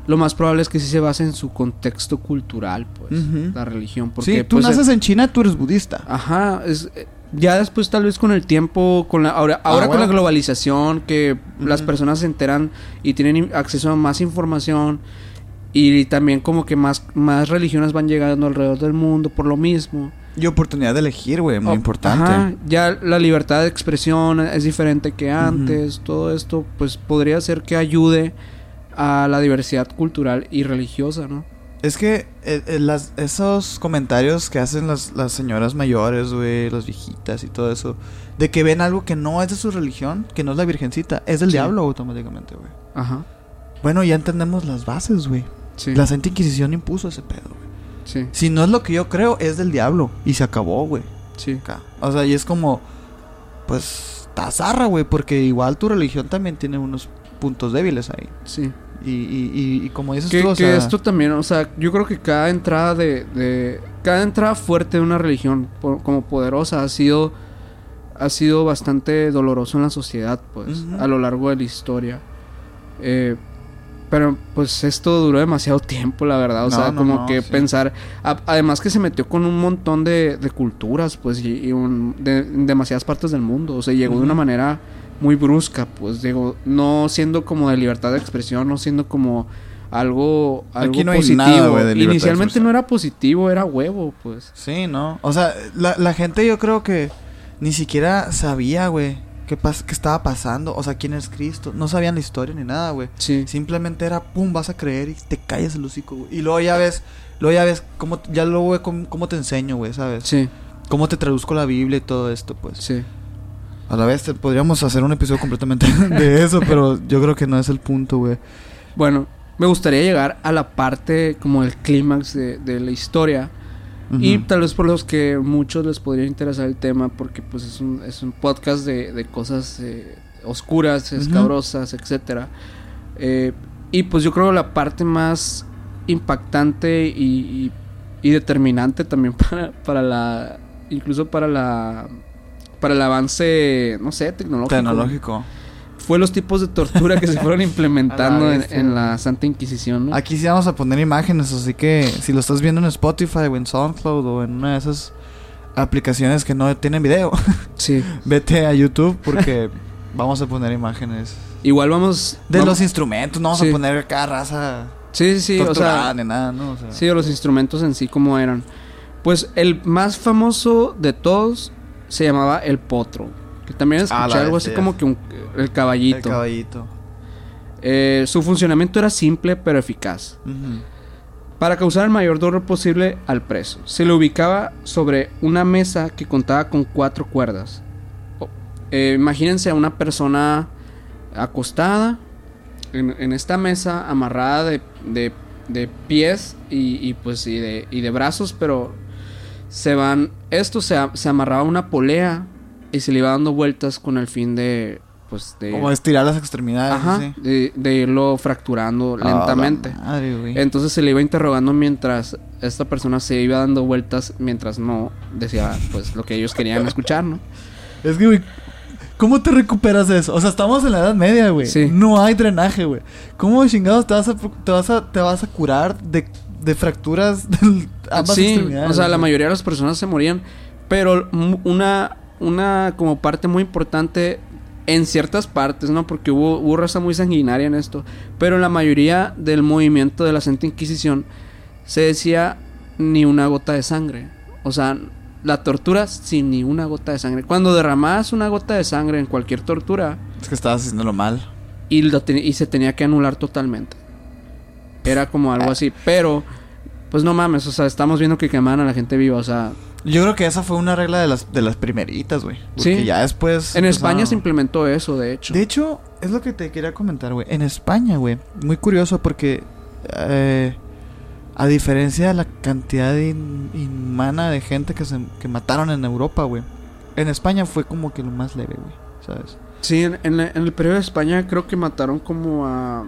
Lo más probable es que sí se base en su contexto cultural, pues, la religión. Porque, Sí, tú pues, naces eh, en China, tú eres budista. Ajá, es, eh, ya después tal vez con el tiempo, con la, ahora, ahora con bueno. la globalización, que las personas se enteran y tienen acceso a más información y también como que más, más religiones van llegando alrededor del mundo por lo mismo. Y oportunidad de elegir, güey, muy Oh, importante. Ajá, ya la libertad de expresión es diferente que antes. Todo esto, pues podría ser que ayude a la diversidad cultural y religiosa, ¿no? Es que eh, eh, las, esos comentarios que hacen las, las señoras mayores, güey, las viejitas y todo eso, de que ven algo que no es de su religión, que no es la virgencita, es del Sí. diablo automáticamente, güey. Ajá, Bueno, ya entendemos las bases, güey. sí. La Santa Inquisición impuso ese pedo, güey. Sí, Si no es lo que yo creo, es del diablo. Y se acabó, güey. sí. Acá. O sea, y es como, pues, tazarra, güey, porque igual tu religión también tiene unos puntos débiles ahí. sí. Y, y, y, y como dices Que, tú, o que sea, esto también, o sea, yo creo que cada entrada de, de- cada entrada fuerte de una religión como poderosa ha sido ha sido bastante doloroso en la sociedad, pues, a lo largo de la historia. Eh, pero pues esto duró demasiado tiempo, la verdad. O No, sea, no, como no, que sí. pensar. a- además que se metió con un montón de, de culturas, pues, y, y un- de, en demasiadas partes del mundo. O sea, llegó de una manera muy brusca, pues, llegó, no siendo como de libertad de expresión, no siendo como algo, algo Aquí no hay positivo. nada, de de Inicialmente no era positivo, era huevo, pues. Sí, ¿no? O sea, la, la gente yo creo que ni siquiera sabía, güey, qué, pas- qué estaba pasando. O sea, quién es Cristo. No sabían la historia ni nada, güey. Sí. Simplemente era, pum, vas a creer y te callas el hocico, güey. Y luego ya ves, luego ya ves cómo, ya luego cómo te enseño, güey, ¿sabes? Sí, Cómo te traduzco la Biblia y todo esto, pues. sí. A la vez te- podríamos hacer un episodio completamente de eso, pero yo creo que no es el punto, güey. Bueno, me gustaría llegar a la parte como el clímax de, de la historia. Y tal vez por los que muchos les podría interesar el tema, porque pues es un, es un podcast de, de cosas eh, oscuras, escabrosas, etcétera. Eh, y pues yo creo la parte más impactante y, y- y determinante también para, para la, incluso para la para el avance, no sé, tecnológico. Tecnológico. Fue los tipos de tortura que se fueron implementando en, la. Santa Inquisición, ¿no? Aquí sí vamos a poner imágenes, así que si lo estás viendo en Spotify o en SoundCloud o en una de esas aplicaciones que no tienen video, Sí. vete a YouTube porque vamos a poner imágenes Igual vamos de vamos- los instrumentos, no vamos Sí. a poner acá raza Sí, sí, sí, o sea, ni nada, ¿no? O sea, sí, o los instrumentos en sí como eran. Pues el más famoso de todos se llamaba el potro, que también escuché Ah, la algo así como que un, el caballito. el caballito. Eh, su funcionamiento era simple pero eficaz. Para causar el mayor dolor posible al preso. Se le ubicaba sobre una mesa que contaba con cuatro cuerdas. Eh, imagínense a una persona acostada en, en esta mesa, amarrada de, de- de pies y, y, pues y de, y de brazos, pero se van. Esto se, se amarraba a una polea y se le iba dando vueltas con el fin de. Pues de. Como estirar las extremidades, Ajá, sí. de, de irlo fracturando Ah, lentamente. madre, güey. Entonces se le iba interrogando mientras esta persona se iba dando vueltas mientras no decía pues lo que ellos querían escuchar, ¿no? Es que, güey, ¿cómo te recuperas de eso? O sea, estamos en la Edad Media, güey. Sí. No hay drenaje, güey. ¿Cómo chingados te vas a, te vas a, te vas a curar de, de fracturas de ambas sí, extremidades? o sea, la mayoría de las personas se morían, pero una una como parte muy importante en ciertas partes, ¿no? Porque hubo, hubo raza muy sanguinaria en esto, pero en la mayoría del movimiento de la Santa Inquisición se decía ni una gota de sangre. O sea, la tortura sin ni una gota de sangre. Cuando derramabas una gota de sangre en cualquier tortura, Es que estabas haciéndolo mal. y, lo y se tenía que anular totalmente. Era como algo así, pero pues no mames, o sea, estamos viendo que quemaban a la gente viva, o sea, Yo creo que esa fue una regla de las, de las primeritas, güey. Porque Sí. ya después... en España se implementó eso, de hecho. De hecho, es lo que te quería comentar, güey. En España, güey. Muy curioso porque... eh, a diferencia de la cantidad in- inhumana de gente que, se, que mataron en Europa, güey. En España fue como que lo más leve, güey. ¿Sabes? Sí, en, en la- en el periodo de España creo que mataron como a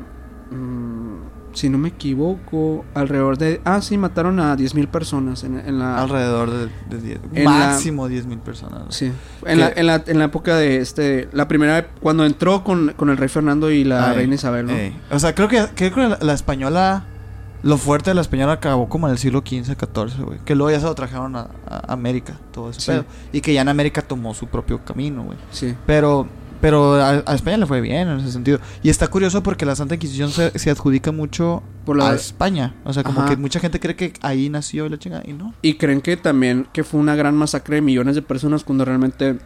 mm, si no me equivoco, alrededor de ah, sí, mataron a 10.000 personas en, en la Alrededor de, de 10. En máximo 10 mil personas. güey. Sí, en la, en, la, en la época de este, la primera, cuando entró con, con el rey Fernando y la Ay, reina Isabel, ¿no? O sea, creo que, creo que la, la española... Lo fuerte de la española acabó como en el siglo XV, XIV, güey. Que luego ya se lo trajeron a, a América, todo ese Sí. Y que ya en América tomó su propio camino, güey. Sí. Pero, pero a, a España le fue bien en ese sentido. Y está curioso porque la Santa Inquisición se, se adjudica mucho Por la- a España. O sea, como Ajá. que mucha gente cree que ahí nació la chingada. Y no. Y creen que también que fue una gran masacre de millones de personas cuando realmente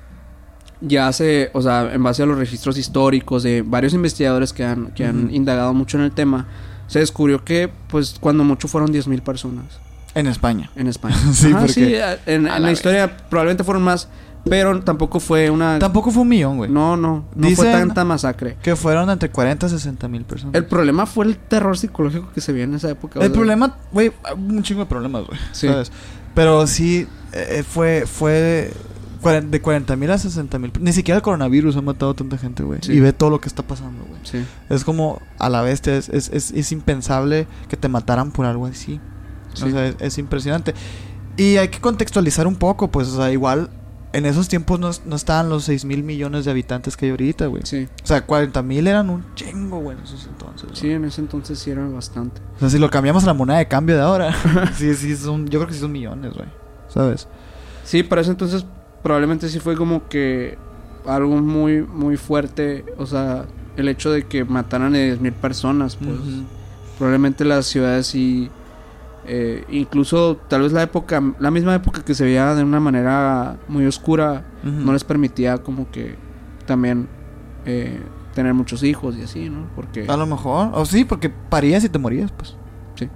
ya se, o sea, en base a los registros históricos de varios investigadores que han, que han indagado mucho en el tema, se descubrió que pues cuando mucho fueron 10.000 personas En España. en España. Sí, Ajá, porque- sí, en, a en la la historia probablemente fueron más, pero tampoco fue una... Tampoco fue un millón, güey. No, no, no fue Dicen- tanta masacre. Que fueron entre 40 y 60 mil personas. El problema fue el terror psicológico que se vio en esa época. o El sea, problema, güey, un chingo de problemas, güey. Sí. ¿Sabes? Pero sí, eh, fue, fue cuaren- de 40 mil a 60 mil. Ni siquiera el coronavirus ha matado a tanta gente, güey. Sí. Y ve todo lo que está pasando, güey. Sí. Es como, a la vez, es, es, es, es impensable que te mataran por algo así. Sí. O sea, es, es impresionante. Y hay que contextualizar un poco, pues, o sea, igual en esos tiempos no, no estaban los 6 mil millones de habitantes que hay ahorita, güey. Sí. O sea, 40 mil eran un chingo, güey, en esos entonces. Sí, en ese entonces sí era bastante. O sea, si lo cambiamos a la moneda de cambio de ahora, sí, sí, son, yo creo que sí son millones, güey. ¿Sabes? Sí, para ese entonces probablemente sí fue como que algo muy, muy fuerte. O sea, el hecho de que mataran a 10.000 personas, pues probablemente las ciudades sí. Eh, incluso tal vez la época, la misma época que se veía de una manera muy oscura, no les permitía como que también eh, tener muchos hijos y así, ¿no? Porque A lo mejor. O sí, porque parías y te morías, pues. Sí.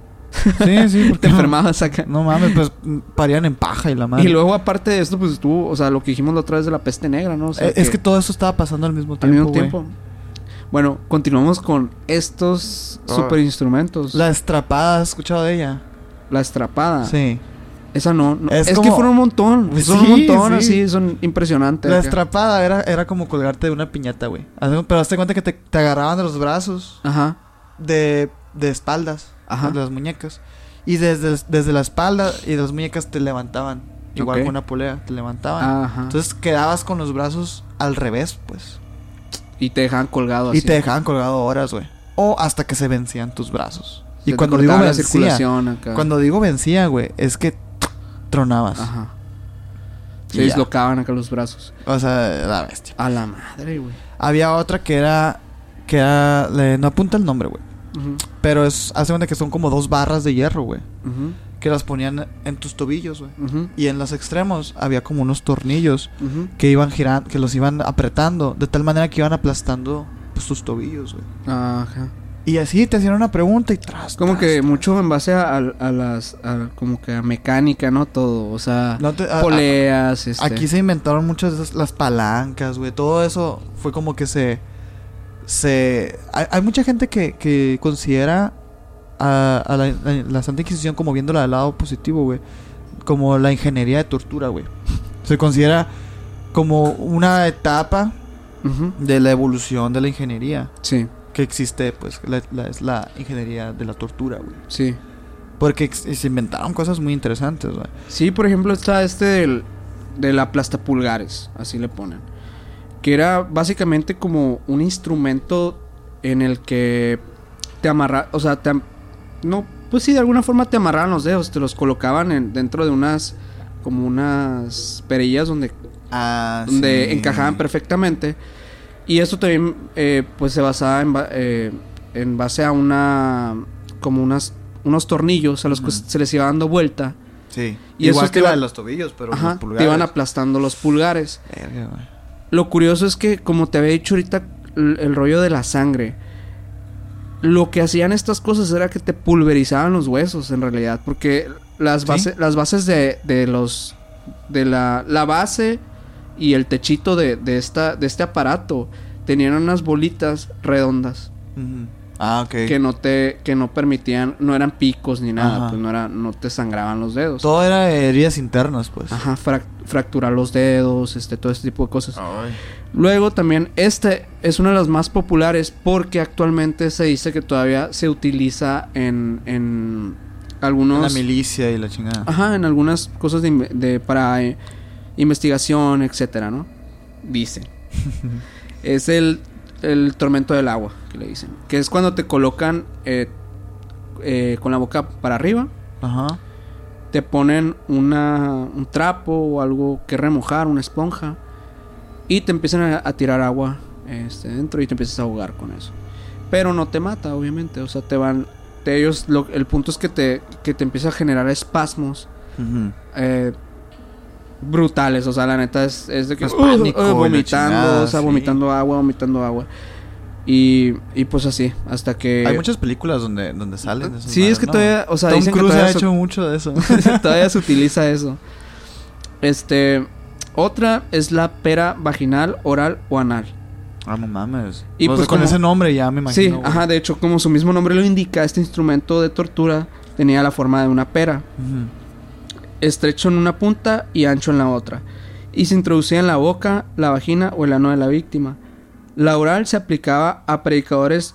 Sí, sí, porque te enfermabas acá. No mames, pues parían en paja y la madre. Y luego aparte de esto, pues estuvo, o sea, lo que dijimos la otra vez de la peste negra, ¿no? O sea, Eh, es que todo eso estaba pasando al mismo al tiempo. mismo. Bueno, continuamos con estos Ah. super instrumentos. La estrapada, ¿has escuchado de ella? Estrapada. Sí. Esa no. no. Es Es, como- que fueron un montón. Pues son sí, un montón, sí. así, son impresionantes. La acá. estrapada era, era como colgarte de una piñata, güey. Pero hazte cuenta que te, te agarraban de los brazos, Ajá. de, de espaldas, Ajá. de las muñecas. Y desde, desde la espalda y de las muñecas te levantaban. igual Ok. con una polea, te levantaban. Ajá. Entonces quedabas con los brazos al revés, pues. y te dejaban colgado así. Y te dejaban colgado horas, güey. O hasta que se vencían tus brazos. Y cuando digo vencía, circulación acá. cuando digo vencía, güey, es que tronabas. Ajá. Y Se ya. dislocaban acá los brazos. O sea, la bestia. A la madre, güey. Había otra que era que era le- no apunta el nombre, güey. Pero es hace cuenta que son como dos barras de hierro, güey, ujú, que las ponían en tus tobillos, güey. Y en los extremos había como unos tornillos que iban girando, que los iban apretando de tal manera que iban aplastando pues, tus tobillos, güey. Ajá. Y así te hacían una pregunta y tras. Como tras, que tras. mucho en base a, a- a las... a- como que a mecánica, ¿no? Todo. O sea, No te- poleas, este... Aquí se inventaron muchas de esas, las palancas, güey. Todo eso fue como que se. se hay, hay mucha gente que, que considera a, a la, la- la Santa Inquisición como viéndola del lado positivo, güey. Como la ingeniería de tortura, güey. Se considera como una etapa de la evolución de la ingeniería Sí, que existe, pues, la, la- es la ingeniería de la tortura, güey. sí. Porque se inventaron cosas muy interesantes, güey. Sí, por ejemplo, está este del, de la aplastapulgares, así le ponen. Que era básicamente como un instrumento en el que te amarra, o sea, te am- no, pues sí, de alguna forma te amarraban los dedos, te los colocaban en- dentro de unas, como unas perillas donde, Ah, donde sí. encajaban perfectamente. Y eso también, eh, pues se basaba en, eh, en base a una, como unas, unos tornillos a los que se les iba dando vuelta. Sí. Y Igual que la de los tobillos, pero Ajá, los pulgares. te iban aplastando los pulgares. Verga. Lo curioso es que, como te había dicho ahorita, el, el rollo de la sangre. Lo que hacían estas cosas era que te pulverizaban los huesos, en realidad. Porque las, ¿Sí? base- las bases de, de los. de la, la base y el techito de, de, esta, de este aparato tenían unas bolitas redondas. Ujú. Ah, ok. Que no te. que no permitían. no eran picos ni nada. Ajá. Pues no era. no te sangraban los dedos. Todo era heridas internas, pues. Ajá, frac- fracturar los dedos, este, todo este tipo de cosas. Ay. Luego también, este es una de las más populares porque actualmente se dice que todavía se utiliza en, en algunos... La milicia y la chingada. Ajá, en algunas cosas de- para eh, investigación, etcétera, ¿no? Dicen. es el, el tormento del agua, que le dicen. Que es cuando te colocan eh, eh, con la boca para arriba, Ajá. te ponen una, un trapo o algo que remojar, una esponja, y te empiezan a, a tirar agua este, dentro y te empiezas a ahogar con eso. Pero no te mata, obviamente, o sea, te van... te- ellos, lo- el punto es que te, que te empieza a generar espasmos eh, brutales, o sea, la neta es, es de que... Es uh, pánico uh, vomitando, chingada, o sea, sí. vomitando agua, vomitando agua. Y, y pues así, hasta que... Hay muchas películas donde, donde salen. Sí, es que ¿no? todavía, o sea, Tom dicen que Cruise todavía ha hecho mucho de eso. Todavía se utiliza eso. Este. Otra es la pera vaginal, oral o anal. ah, no mames. Y pues con como- ese nombre ya me imagino. sí, güey. ajá, de hecho, como su mismo nombre lo indica, este instrumento de tortura tenía la forma de una pera, Ujú. Estrecho en una punta y ancho en la otra, y se introducía en la boca, la vagina o el ano de la víctima. La oral se aplicaba a predicadores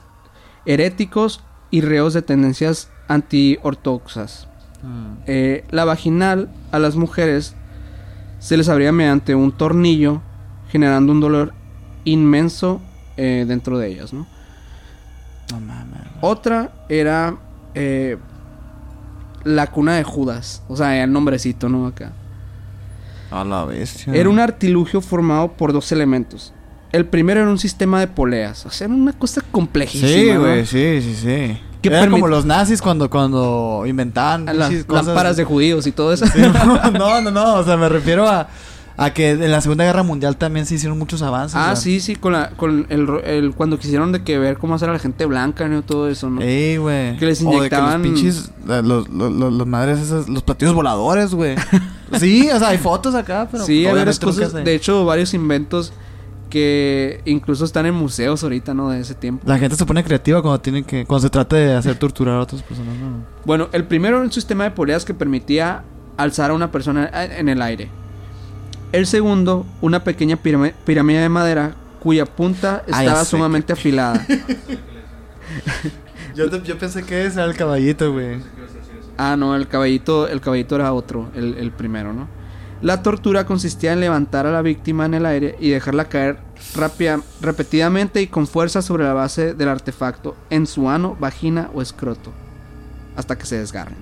heréticos y reos de tendencias antiortodoxas. Mm. Eh, la vaginal a las mujeres se les abría mediante un tornillo, generando un dolor inmenso eh, dentro de ellas. Otra era eh, la cuna de Judas, o sea, el nombrecito, ¿no? Acá. A la bestia. Era un artilugio formado por dos elementos. El primero era un sistema de poleas, o sea, era una cosa complejísima. Sí, ¿no? güey, sí, sí, sí. Que Era como los nazis cuando, cuando inventaban Las lámparas de judíos y todo eso. Sí, no, no, no. O sea, me refiero a, a que en la Segunda Guerra Mundial también se hicieron muchos avances. Ah, o sea. sí, sí, con, la, con el, el- cuando quisieron de que ver cómo hacer a la gente blanca, ¿no? Todo eso, ¿no? Ey, güey. Que les O de inyectaban- los pinches. Los, los, los, los madres esas. Los platillos voladores, güey. sí, o sea, hay fotos acá, pero. sí, hay varias cosas. De hecho, varios inventos que incluso están en museos ahorita, ¿no? De ese tiempo. La gente se pone creativa cuando tienen que. Cuando se trata de hacer torturar a otras personas, ¿no? Bueno, el primero era un sistema de poleas que permitía alzar a una persona en el aire. El segundo, una pequeña pirámide de madera cuya punta Ah, estaba sumamente afilada. Yo, yo pensé que ese era el caballito, güey. Ah, no, el caballito, el caballito era otro, el, el primero, ¿no? La tortura consistía en levantar a la víctima en el aire y dejarla caer rápida- repetidamente y con fuerza sobre la base del artefacto en su ano, vagina o escroto. Hasta que se desgarren.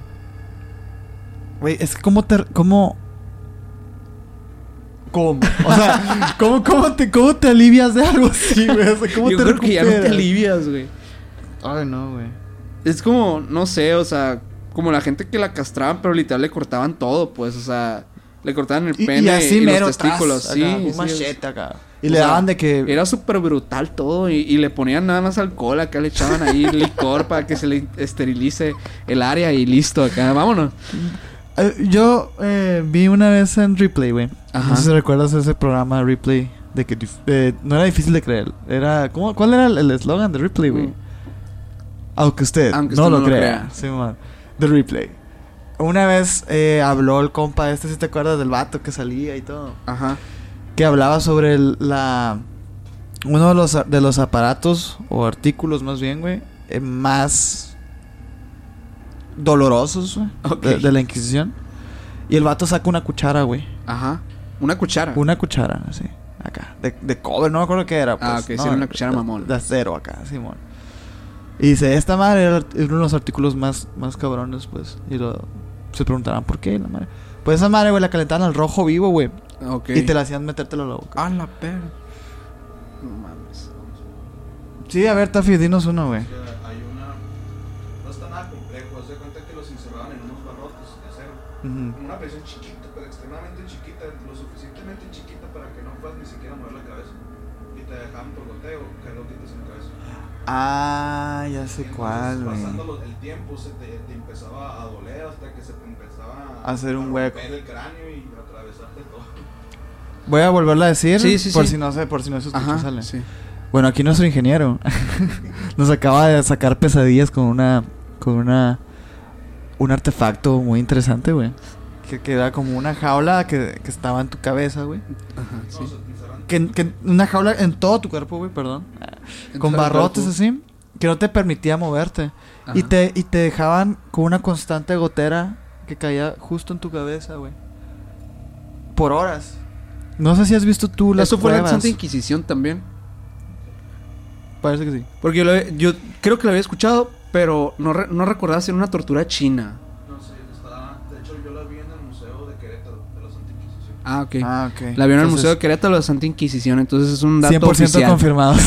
Güey, es que cómo te... Cómo... ¿Cómo? O sea, ¿cómo, cómo, te, ¿cómo te alivias de algo así, güey? O sea, ¿cómo Yo te creo que ya no te alivias, güey. Ay, no, güey. Es como, no sé, o sea, como la gente que la castraban, pero literal le cortaban todo, pues, o sea, le cortaban el pene y así y mero los testículos, tras, sí, acá, un machete acá. Y o le sea, daban de que... Era súper brutal todo y, y le ponían nada más alcohol, acá le echaban ahí licor para que se le esterilice el área y listo, acá, vámonos. Eh, yo eh, vi una vez en Replay, güey. Ajá. No sé si recuerdas ese programa Replay. De que eh, no era difícil de creer. Era. ¿cómo, ¿Cuál era el eslogan de Replay, güey? Mm. Aunque usted Aunque no, usted lo no lo crea. crea. Sí, man. The Replay. Una vez eh, habló el compa este, si te acuerdas del vato que salía y todo. Ajá. Que hablaba sobre el- la. Uno de los, de los aparatos o artículos, más bien, güey. eh, más dolorosos, güey. Ok. De, de la Inquisición. Y el vato saca una cuchara, güey. Ajá. Una cuchara. Una cuchara, así. Acá. De, de cobre, no me acuerdo qué era. Pues, Ah, ok, sí, ¿no? era una cuchara de- mamón. De acero acá, Simón. Y dice, esta madre era uno de los artículos más, más cabrones, pues. Y lo, se preguntarán, ¿por qué la madre? Pues esa madre, güey, la calentaban al rojo vivo, güey. Ok. Y te la hacían metértelo a la boca. Ah, la perra. No mames. Sí, a ver, Taffy, dinos uno, güey. Como una prisión chiquita, pero extremadamente chiquita. Lo suficientemente chiquita para que no puedas ni siquiera mover la cabeza. Y te dejaban por goteo carotitas en la cabeza. Ah, ya sé Entonces, cuál, güey. Pasando lo- el tiempo, se te, te empezaba a doler hasta que se te empezaba A hacer un a hueco. romper el cráneo y atravesarte todo. Voy a volverla a decir. Sí, sí, por sí. si no sé, por si no se escucha, Ajá. sale. Sí. Bueno, aquí nuestro ingeniero nos acaba de sacar pesadillas con una con una un artefacto muy interesante, güey. Que queda como una jaula que, que estaba en tu cabeza, güey. Ajá. Sí. Que, que una jaula en todo tu cuerpo, güey, perdón. En con barrotes así que no te permitía moverte. Y te y te dejaban con una constante gotera que caía justo en tu cabeza, güey. Por horas. No sé si has visto tú las Eso fue la pruebas. Santa Inquisición también. Parece que sí. Porque yo, lo he- yo creo que lo había escuchado, pero no, re- no recordaba ser una tortura china. No sé, está. De hecho, yo la vi en el Museo de Querétaro, de la Santa Inquisición. Ah, ok. Ah, ok. La vieron en el Museo de Querétaro de la Santa Inquisición, entonces es un dato 100% oficial. confirmado.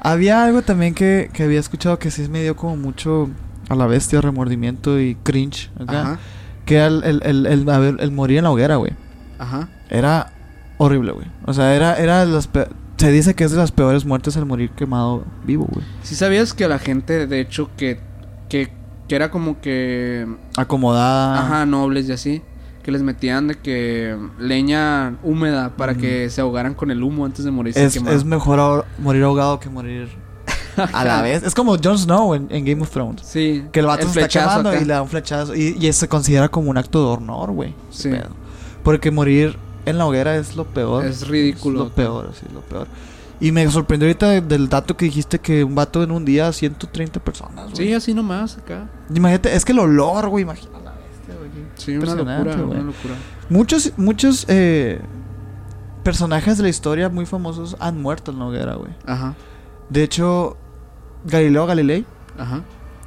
Había algo también que, que había escuchado que sí me dio como mucho a la bestia, remordimiento y cringe. Ajá, Que era el, el, el, el- a ver, el morir en la hoguera, güey. ajá. Era horrible, güey. O sea, era, era de las se dice que es de las peores muertes el morir quemado vivo, güey. ¿Sí sabías que la gente, de hecho, que, que, que era como que... Acomodada. Ajá, nobles y así. Que les metían de que leña húmeda para que se ahogaran con el humo antes de morirse Es, es mejor ahor- morir ahogado que morir a la vez. Es como Jon Snow en, en Game of Thrones. Sí. Que el vato se está quemando acá. y le da un flechazo. Y, y se considera como un acto de honor, güey. Sí. Porque morir en la hoguera es lo peor. Es ridículo. Es lo peor, sí, lo peor. Y me sorprendió ahorita de- del dato que dijiste que un vato en un día 130 personas, güey. Sí, así nomás acá. Imagínate, es que el olor, güey, imagínate la bestia, güey. Sí, una locura, güey. una locura. Muchos, muchos eh, personajes de la historia muy famosos han muerto en la hoguera, güey. Ajá, De hecho, Galileo Galilei, ajá.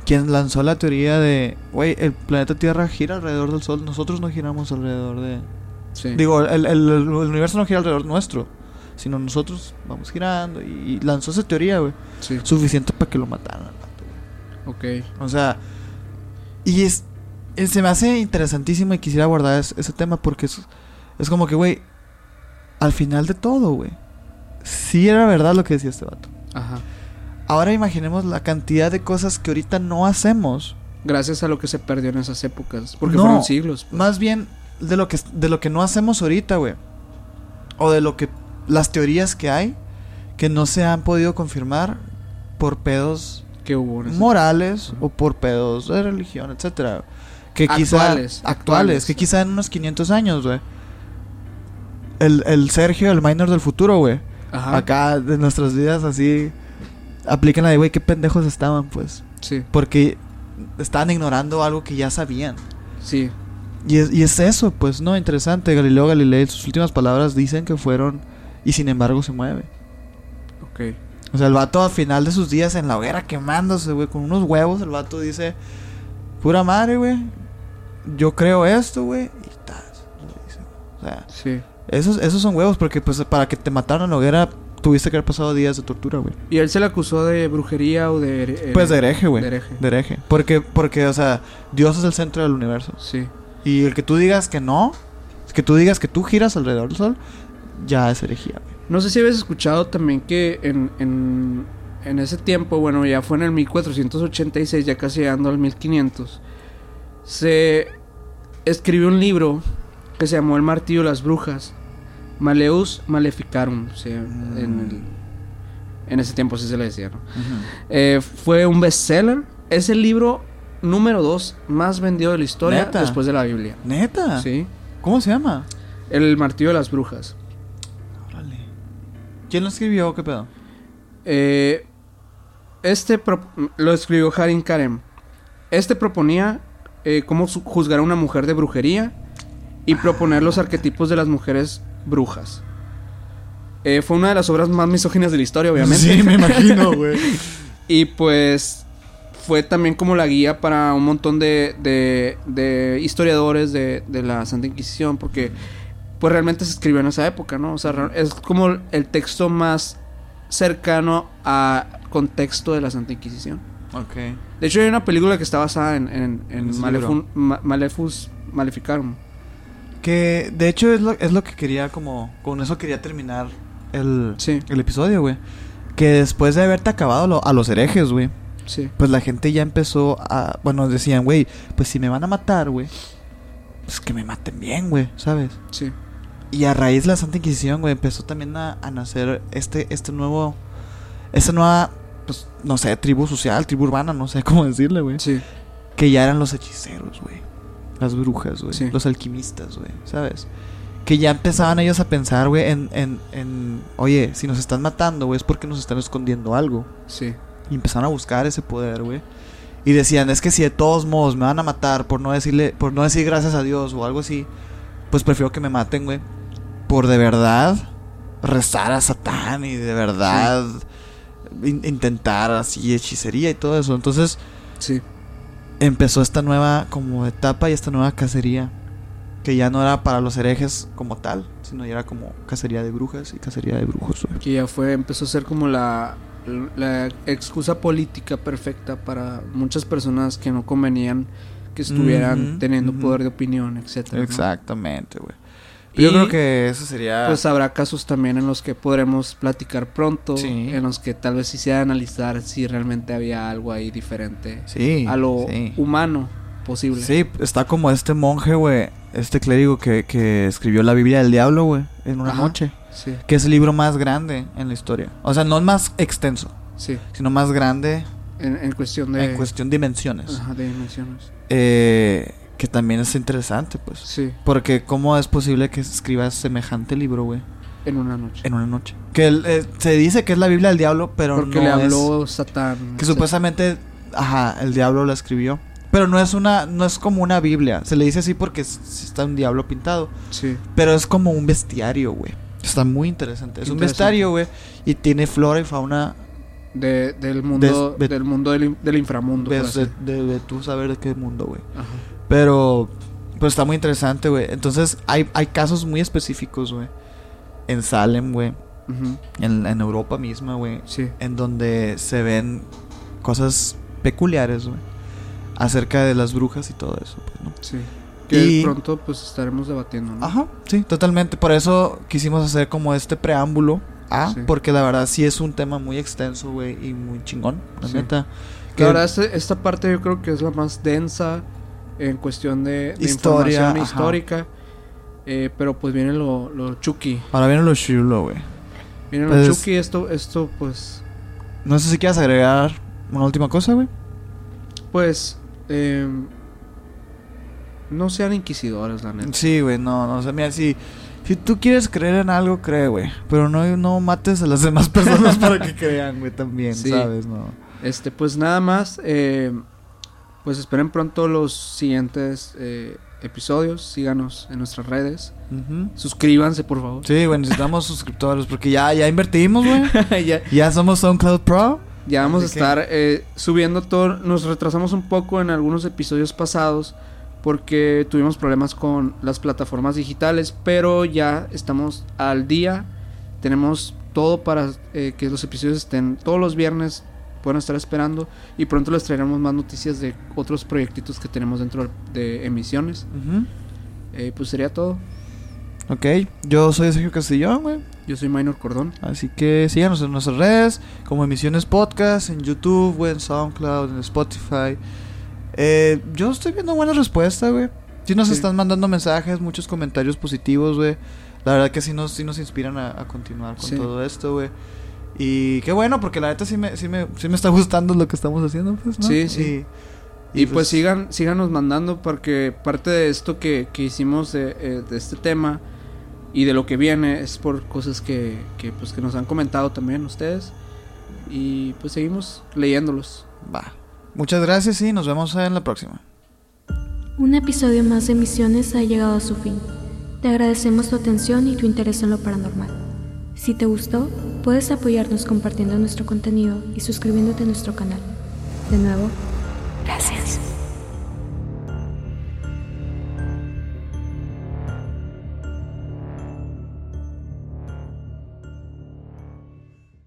quien lanzó la teoría de, güey, el planeta Tierra gira alrededor del Sol, nosotros no giramos alrededor de... Sí. Digo, el, el- el universo no gira alrededor nuestro, sino nosotros vamos girando y, y lanzó esa teoría, güey. sí. Suficiente para que lo mataran al vato, güey. Ok. O sea, y es, es- se me hace interesantísimo y quisiera abordar es- ese tema porque es, es como que, güey, al final de todo, güey, sí era verdad lo que decía este vato. Ajá. Ahora imaginemos la cantidad de cosas que ahorita no hacemos. Gracias a lo que se perdió en esas épocas. Porque No, fueron siglos. pues. Más bien de lo que, de lo que no hacemos ahorita, güey. O de lo que las teorías que hay que no se han podido confirmar por pedos que hubo morales o por pedos de religión, etcétera. Que quizá Actuales, actuales, actuales. que quizá en unos 500 años, güey. El, el Sergio, el minor del futuro, güey. Ajá. Acá de nuestras vidas así aplican la de, güey, qué pendejos estaban, pues. Sí, Porque estaban ignorando algo que ya sabían. sí. Y es, y es eso, pues, ¿no? Interesante. Galileo Galilei, sus últimas palabras dicen que fueron, y sin embargo se mueve. Ok. O sea, el vato al final de sus días en la hoguera quemándose, güey, con unos huevos, el vato dice, pura madre, güey, yo creo esto, güey, y tal. O sea, Sí. esos, esos son huevos, porque pues para que te mataran en la hoguera tuviste que haber pasado días de tortura, güey. ¿Y él se le acusó de brujería o de... eh, Pues de hereje, güey. de hereje. De hereje. Porque, porque, o sea, Dios es el centro del universo. Sí. Y el que tú digas que no, que tú digas que tú giras alrededor del sol, ya es herejía, güey. No sé si habías escuchado también que en, en, en ese tiempo, bueno, ya fue en el 1486, ya casi llegando al 1500, se escribió un libro que se llamó El martillo de las brujas, Maleus Maleficarum, o sea, en, el- en ese tiempo así se le decía, ¿no? Eh, fue un bestseller, es el libro número 2 más vendido de la historia ¿Neta? después de la Biblia. ¿Neta? Sí, ¿Cómo se llama? El martillo de las brujas. Órale. ¿Quién lo escribió qué pedo? Eh, este pro- lo escribió Harim Karem. Este proponía eh, cómo juzgar a una mujer de brujería y proponer los arquetipos de las mujeres brujas. Eh, fue una de las obras más misóginas de la historia, obviamente. Sí, me imagino, güey. Y pues fue también como la guía para un montón de, de- de historiadores de, de la Santa Inquisición, porque pues realmente se escribió en esa época, ¿no? O sea, es como el texto más cercano al contexto de la Santa Inquisición. ok. De hecho, hay una película que está basada en, en, en En ese Malefun- Ma- Malefus Maleficarum. Que de hecho es lo, es lo que quería como... Con eso quería terminar el, Sí. el episodio, güey. Que después de haberte acabado lo- a los herejes, güey. Sí, Pues la gente ya empezó a... Bueno, decían, güey, pues si me van a matar, güey. Pues que me maten bien, güey, ¿sabes? sí, Y a raíz de la Santa Inquisición, güey, empezó también a, a nacer este, este nuevo... Esta nueva, pues, no sé, tribu social, tribu urbana, no sé cómo decirle, güey. sí, Que ya eran los hechiceros, güey. Las brujas, güey. Sí. Los alquimistas, güey. ¿Sabes? Que ya empezaban ellos a pensar, güey, en, en, en... Oye, si nos están matando, güey, es porque nos están escondiendo algo. sí, Y empezaron a buscar ese poder, güey. Y decían, es que si de todos modos me van a matar por no decirle, por no decir gracias a Dios o algo así, pues prefiero que me maten, güey. Por de verdad rezar a Satán y de verdad in- intentar así hechicería y todo eso. Entonces sí. empezó esta nueva como etapa y esta nueva cacería. Que ya no era para los herejes como tal, sino ya era como cacería de brujas y cacería de brujos, güey. Que ya fue, empezó a ser como la, la excusa política perfecta para muchas personas que no convenían que estuvieran teniendo poder de opinión, etcétera. Exactamente, güey. Yo creo que eso sería... Pues habrá casos también en los que podremos platicar pronto, Sí. en los que tal vez sí analizar si realmente había algo ahí diferente sí, a lo sí. humano posible. Sí, está como este monje, güey, este clérigo que, que escribió la Biblia del Diablo, güey, en una Ajá. noche. Sí, Que es el libro más grande en la historia. O sea, no es más extenso, sí. sino más grande En, en cuestión de, en cuestión de dimensiones. Ajá, de dimensiones. Eh, que también es interesante, pues. Sí, Porque cómo es posible que escribas semejante libro, güey, en una noche. en una noche. Que el- eh, se dice que es la Biblia del Diablo, pero Porque no le es- habló Satán. Que supuestamente, ajá, el diablo la escribió. Pero no es una, no es como una Biblia. Se le dice así porque está un diablo pintado. Sí, Pero es como un bestiario, güey. Está muy interesante. Es un bestiario, güey. Y tiene flora y fauna. de, del mundo, de- del, mundo del, in- del inframundo. De, de, tú saber de qué mundo, güey. Pero, pero está muy interesante, güey. Entonces, hay, hay casos muy específicos, güey. En Salem, güey. En, en Europa misma, güey. Sí, En donde se ven cosas peculiares, güey. Acerca de las brujas y todo eso, pues, ¿no? sí. Que Y- pronto pues estaremos debatiendo, ¿no? Ajá, sí, totalmente. Por eso quisimos hacer como este preámbulo. Ah, Sí. porque la verdad sí es un tema muy extenso, güey, y muy chingón, la Sí. neta. La verdad, este- esta parte yo creo que es la más densa en cuestión de, de Historia, información ajá. histórica. Eh, pero pues viene lo, lo chucky. Ahora viene lo chulo, güey. Viene Pues- lo chucky, esto, esto pues... No sé si quieres agregar una última cosa, güey. Pues... eh, no sean inquisidores, la neta. Sí, güey, no, no, o sea, mira, si, si tú quieres creer en algo, cree, güey. Pero no, no mates a las demás personas para que crean, güey, también, Sí. ¿sabes? No. Este, pues nada más. eh, pues esperen pronto los siguientes eh, episodios. Síganos en nuestras redes. Suscríbanse, por favor. Sí, güey, necesitamos suscriptores porque ya, ya invertimos, güey. ya, Ya somos SoundCloud Pro. ya vamos a estar eh, subiendo todo. Nos retrasamos un poco en algunos episodios pasados porque tuvimos problemas con las plataformas digitales, pero ya estamos al día. Tenemos todo para eh, que los episodios estén todos los viernes. Pueden estar esperando y pronto les traeremos más noticias de otros proyectitos que tenemos dentro de emisiones. Eh, pues sería todo. Ok, yo soy Sergio Castillón, güey. Yo soy Minor Cordón. Así que síganos en nuestras redes, como Emisiones Podcast, en YouTube, güey, en SoundCloud, en Spotify. Eh, yo estoy viendo buenas respuestas, güey. Sí nos Sí. están mandando mensajes, muchos comentarios positivos, güey. La verdad que sí nos, sí nos inspiran a, a continuar con Sí. todo esto, güey. Y qué bueno, porque la neta sí me, sí me, sí me está gustando lo que estamos haciendo, pues, ¿no? Sí, sí. Y, Y pues sigan, síganos mandando porque parte de esto que, que hicimos de, eh, de este tema y de lo que viene es por cosas que, que, pues, que nos han comentado también ustedes. Y pues seguimos leyéndolos. Va. Muchas gracias y nos vemos en la próxima. Un episodio más de Misiones ha llegado a su fin. Te agradecemos tu atención y tu interés en lo paranormal. Si te gustó, puedes apoyarnos compartiendo nuestro contenido y suscribiéndote a nuestro canal. De nuevo, gracias.